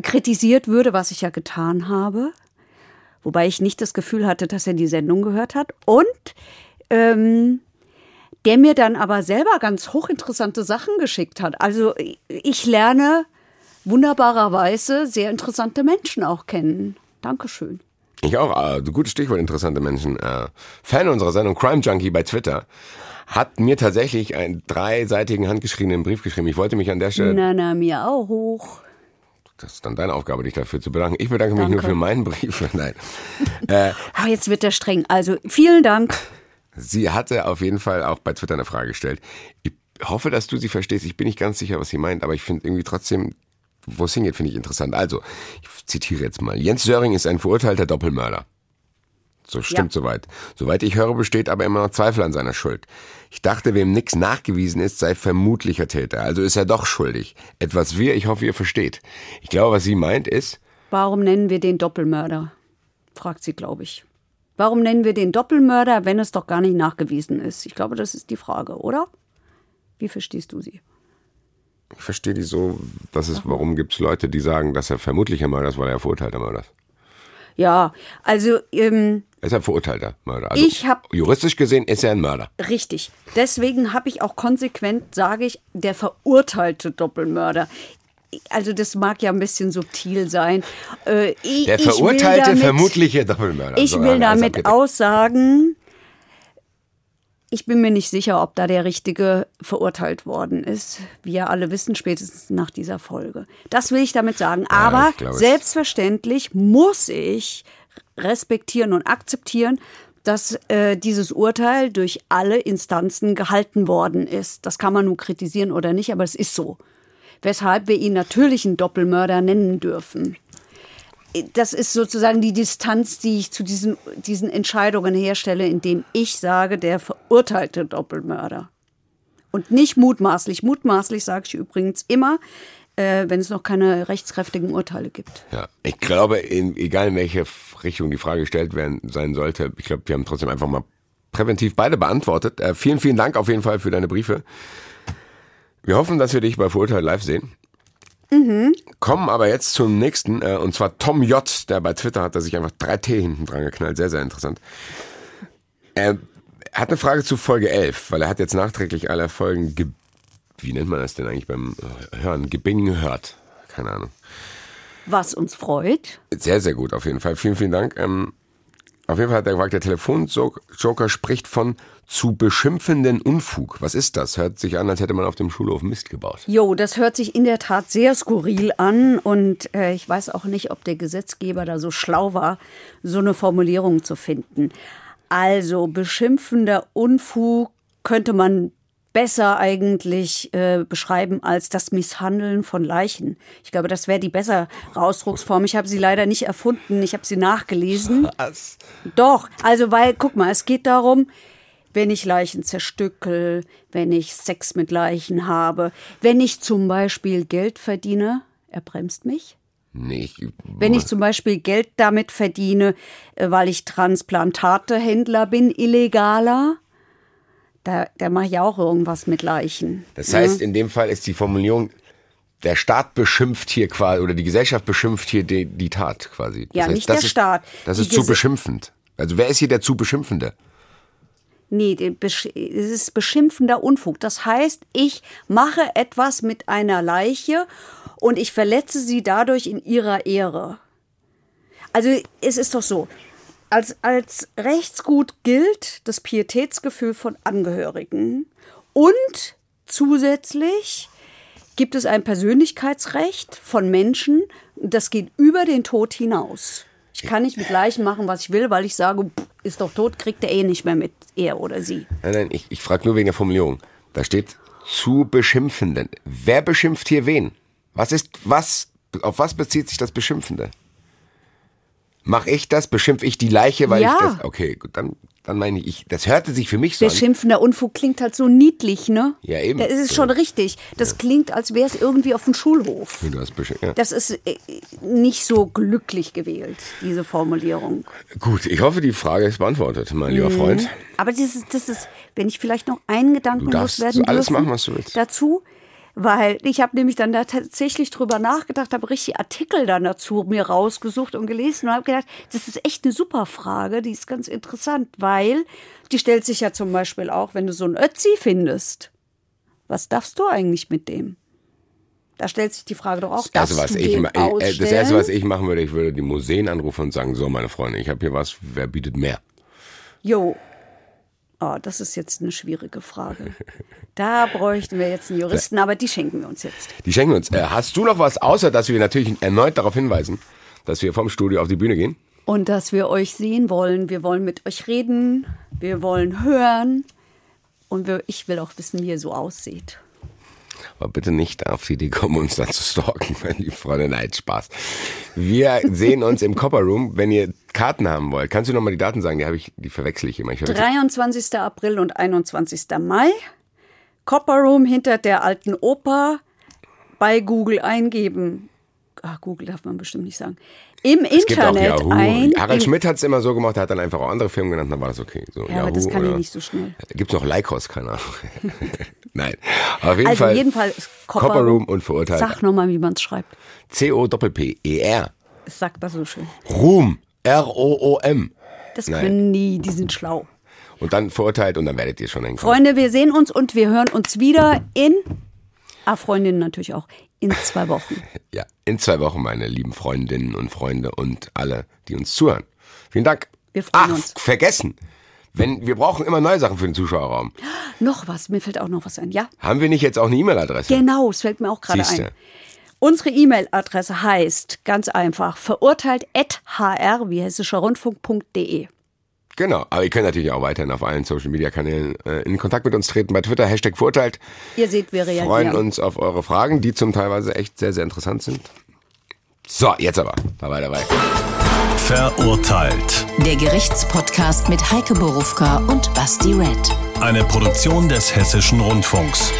kritisiert würde, was ich ja getan habe. Wobei ich nicht das Gefühl hatte, dass er die Sendung gehört hat. Und ähm, der mir dann aber selber ganz hochinteressante Sachen geschickt hat. Also ich lerne wunderbarerweise sehr interessante Menschen auch kennen. Dankeschön. Ich auch, äh, gutes Stichwort, interessante Menschen. Äh, Fan unserer Sendung Crime Junkie bei Twitter hat mir tatsächlich einen dreiseitigen handgeschriebenen Brief geschrieben. Ich wollte mich an der Stelle Na, na, mir auch hoch. Das ist dann deine Aufgabe, dich dafür zu bedanken. Ich bedanke mich nur Danke. für meinen Brief. Nein. Aber jetzt wird er streng. Also vielen Dank. Sie hatte auf jeden Fall auch bei Twitter eine Frage gestellt. Ich hoffe, dass du sie verstehst. Ich bin nicht ganz sicher, was sie meint, aber ich finde irgendwie trotzdem, wo es hingeht, finde ich interessant. Also, ich zitiere jetzt mal. Jens Söring ist ein verurteilter Doppelmörder. So stimmt Ja. soweit. Soweit ich höre, besteht aber immer noch Zweifel an seiner Schuld. Ich dachte, wem nichts nachgewiesen ist, sei vermutlicher Täter. Also ist er doch schuldig. Etwas wir, ich hoffe, ihr versteht. Ich glaube, was sie meint ist, Warum nennen wir den Doppelmörder? fragt sie, glaube ich. Warum nennen wir den Doppelmörder, wenn es doch gar nicht nachgewiesen ist? Ich glaube, das ist die Frage, oder? Wie verstehst du sie? Ich verstehe die so, dass es, warum gibt es Leute, die sagen, dass er vermutlicher Mörder ist, weil er verurteilter Mörder ist. Ja, also ähm, Er ist ein verurteilter Mörder. Also Ich hab- juristisch gesehen ist er ein Mörder. Richtig. Deswegen habe ich auch konsequent, sage ich, der verurteilte Doppelmörder. Also das mag ja ein bisschen subtil sein. Äh, ich- Der verurteilte damit- vermutliche Doppelmörder. Ich will damit aussagen, ich bin mir nicht sicher, ob da der Richtige verurteilt worden ist. Ja alle wissen, spätestens nach dieser Folge. Das will ich damit sagen. Aber es- selbstverständlich muss ich respektieren und akzeptieren, dass äh, dieses Urteil durch alle Instanzen gehalten worden ist. Das kann man nun kritisieren oder nicht, aber es ist so. Weshalb wir ihn natürlich einen Doppelmörder nennen dürfen das ist sozusagen die Distanz, die ich zu diesen, diesen Entscheidungen herstelle, indem ich sage, der verurteilte Doppelmörder. Und nicht mutmaßlich. Mutmaßlich sage ich übrigens immer, äh, wenn es noch keine rechtskräftigen Urteile gibt. Ja, ich glaube, in, egal in welche Richtung die Frage gestellt werden sein sollte, ich glaube, wir haben trotzdem einfach mal präventiv beide beantwortet. Äh, vielen, vielen Dank auf jeden Fall für deine Briefe. Wir hoffen, dass wir dich bei Verurteilt live sehen. Kommen aber jetzt zum nächsten, äh, und zwar Tom J., der bei Twitter hat er sich einfach drei T hinten dran geknallt. Sehr, sehr interessant. Er hat eine Frage zu Folge 11, weil er hat jetzt nachträglich alle Folgen, ge wie nennt man das denn eigentlich beim äh, Hören, gebingen gehört. Keine Ahnung. Was uns freut. Sehr, sehr gut, auf jeden Fall. Vielen, vielen Dank. Ähm, auf jeden Fall hat er gefragt, der Telefonjoker spricht von zu beschimpfenden Unfug. Was ist das? Hört sich an, als hätte man auf dem Schulhof Mist gebaut. Jo, das hört sich in der Tat sehr skurril an und äh, ich weiß auch nicht, ob der Gesetzgeber da so schlau war, so eine Formulierung zu finden. Also beschimpfender Unfug könnte man besser eigentlich äh, beschreiben als das Misshandeln von Leichen. Ich glaube, das wäre die bessere Ausdrucksform. Ich habe sie leider nicht erfunden, ich habe sie nachgelesen. Was? Doch, also weil, guck mal, es geht darum, wenn ich Leichen zerstückel, wenn ich Sex mit Leichen habe, wenn ich zum Beispiel Geld verdiene, er bremst mich. Nee, ich, Wenn ich zum Beispiel Geld damit verdiene, äh, weil ich Transplantatehändler bin, illegaler, da, da mache ich auch irgendwas mit Leichen. das heißt, in dem Fall ist die Formulierung, der Staat beschimpft hier quasi, oder die Gesellschaft beschimpft hier die, die Tat quasi. Das Ja, heißt, nicht der ist, Staat. Das Die ist zu Gese- beschimpfend. Also wer ist hier der zu Beschimpfende? Nee, es ist beschimpfender Unfug. Das heißt, ich mache etwas mit einer Leiche und ich verletze sie dadurch in ihrer Ehre. Also es ist doch so, als, als Rechtsgut gilt das Pietätsgefühl von Angehörigen und zusätzlich gibt es ein Persönlichkeitsrecht von Menschen, das geht über den Tod hinaus. Ich kann nicht mit Leichen machen, was ich will, weil ich sage, ist doch tot, kriegt er eh nicht mehr mit, er oder sie. Nein, nein, ich, ich frage nur wegen der Formulierung. Da steht zu Beschimpfenden. Wer beschimpft hier wen? Was ist, was, auf was bezieht sich das Beschimpfende? Mach ich das? Beschimpf ich die Leiche, weil Ja. ich das. Okay, gut, dann, dann meine ich, das hörte sich für mich so an. Beschimpfender Unfug klingt halt so niedlich, ne? Ja, eben. Da ist es schon richtig. Das klingt, als wäre es irgendwie auf dem Schulhof. Du hast beschimpft. Ja. Das ist äh, nicht so glücklich gewählt, diese Formulierung. Gut, ich hoffe, die Frage ist beantwortet, mein lieber Freund. Aber das ist, das ist, wenn ich vielleicht noch einen Gedanken Du darfst loswerden alles dürfen machen, was du willst. Dazu, weil ich habe nämlich dann da tatsächlich drüber nachgedacht, habe richtig Artikel dann dazu mir rausgesucht und gelesen und habe gedacht, das ist echt eine super Frage, die ist ganz interessant, weil die stellt sich ja zum Beispiel auch, wenn du so einen Ötzi findest, was darfst du eigentlich mit dem? Da stellt sich die Frage doch auch, Das darfst was ich, äh, das erste, was ich machen würde, ich würde die Museen anrufen und sagen, so, meine Freunde, ich habe hier was, wer bietet mehr? Jo. Oh, das ist jetzt eine schwierige Frage. Da bräuchten wir jetzt einen Juristen, aber die schenken wir uns jetzt. Die schenken uns. Äh, hast du noch was, außer dass wir natürlich erneut darauf hinweisen, dass wir vom Studio auf die Bühne gehen? Und dass wir euch sehen wollen. Wir wollen mit euch reden. Wir wollen hören. Und wir, ich will auch wissen, wie ihr so aussieht. Aber bitte nicht auf die Idee kommen, uns dann zu stalken, meine lieben Freunde. Nein, Spaß. Wir sehen uns im Copper Room, wenn ihr Karten haben wollt. Kannst du noch mal die Daten sagen? Die habe ich, die verwechsel ich immer. Ich verwechsel- 23. April und 21. Mai. Copper Room hinter der alten Oper. Bei Google eingeben. Ah, Google darf man bestimmt nicht sagen. Im Es Internet Yahoo. ein. Harald Schmidt hat es immer so gemacht, er hat dann einfach auch andere Firmen genannt, dann war das okay. So, Ja, aber das Yahoo kann ich oder- nicht so schnell. Gibt es noch Lycos, keine Ahnung. Nein. Auf jeden Also Fall. jeden Fall ist Copper, Copper Room und verurteilt. Sag nochmal, wie man es schreibt. C-O-P-P-E-R. Es sagt das so schön. Ruhm. R-O-O-M. Das Nein. können die, die sind schlau. Und dann verurteilt und dann werdet ihr schon denken. Freunde, wir sehen uns und wir hören uns wieder in, ah, Freundinnen natürlich auch, in zwei Wochen. Ja, in zwei Wochen, meine lieben Freundinnen und Freunde und alle, die uns zuhören. Vielen Dank. Wir freuen Ach, uns. vergessen. Wenn, wir brauchen immer neue Sachen für den Zuschauerraum. Noch was, mir fällt auch noch was ein. Ja, Haben wir nicht jetzt auch eine E-Mail-Adresse? genau, es fällt mir auch gerade ein. Unsere E-Mail-Adresse heißt ganz einfach verurteilt.hr wie hessischer Rundfunk.de. Genau, aber ihr könnt natürlich auch weiterhin auf allen Social-Media-Kanälen äh, in Kontakt mit uns treten. Bei Twitter, Hashtag verurteilt. Ihr seht, wir reagieren. Freuen uns auf eure Fragen, die zum Teilweise echt sehr, sehr interessant sind. So, jetzt aber. Dabei, dabei. Verurteilt. Der Gerichtspodcast mit Heike Borufka und Basti Red. Eine Produktion des Hessischen Rundfunks.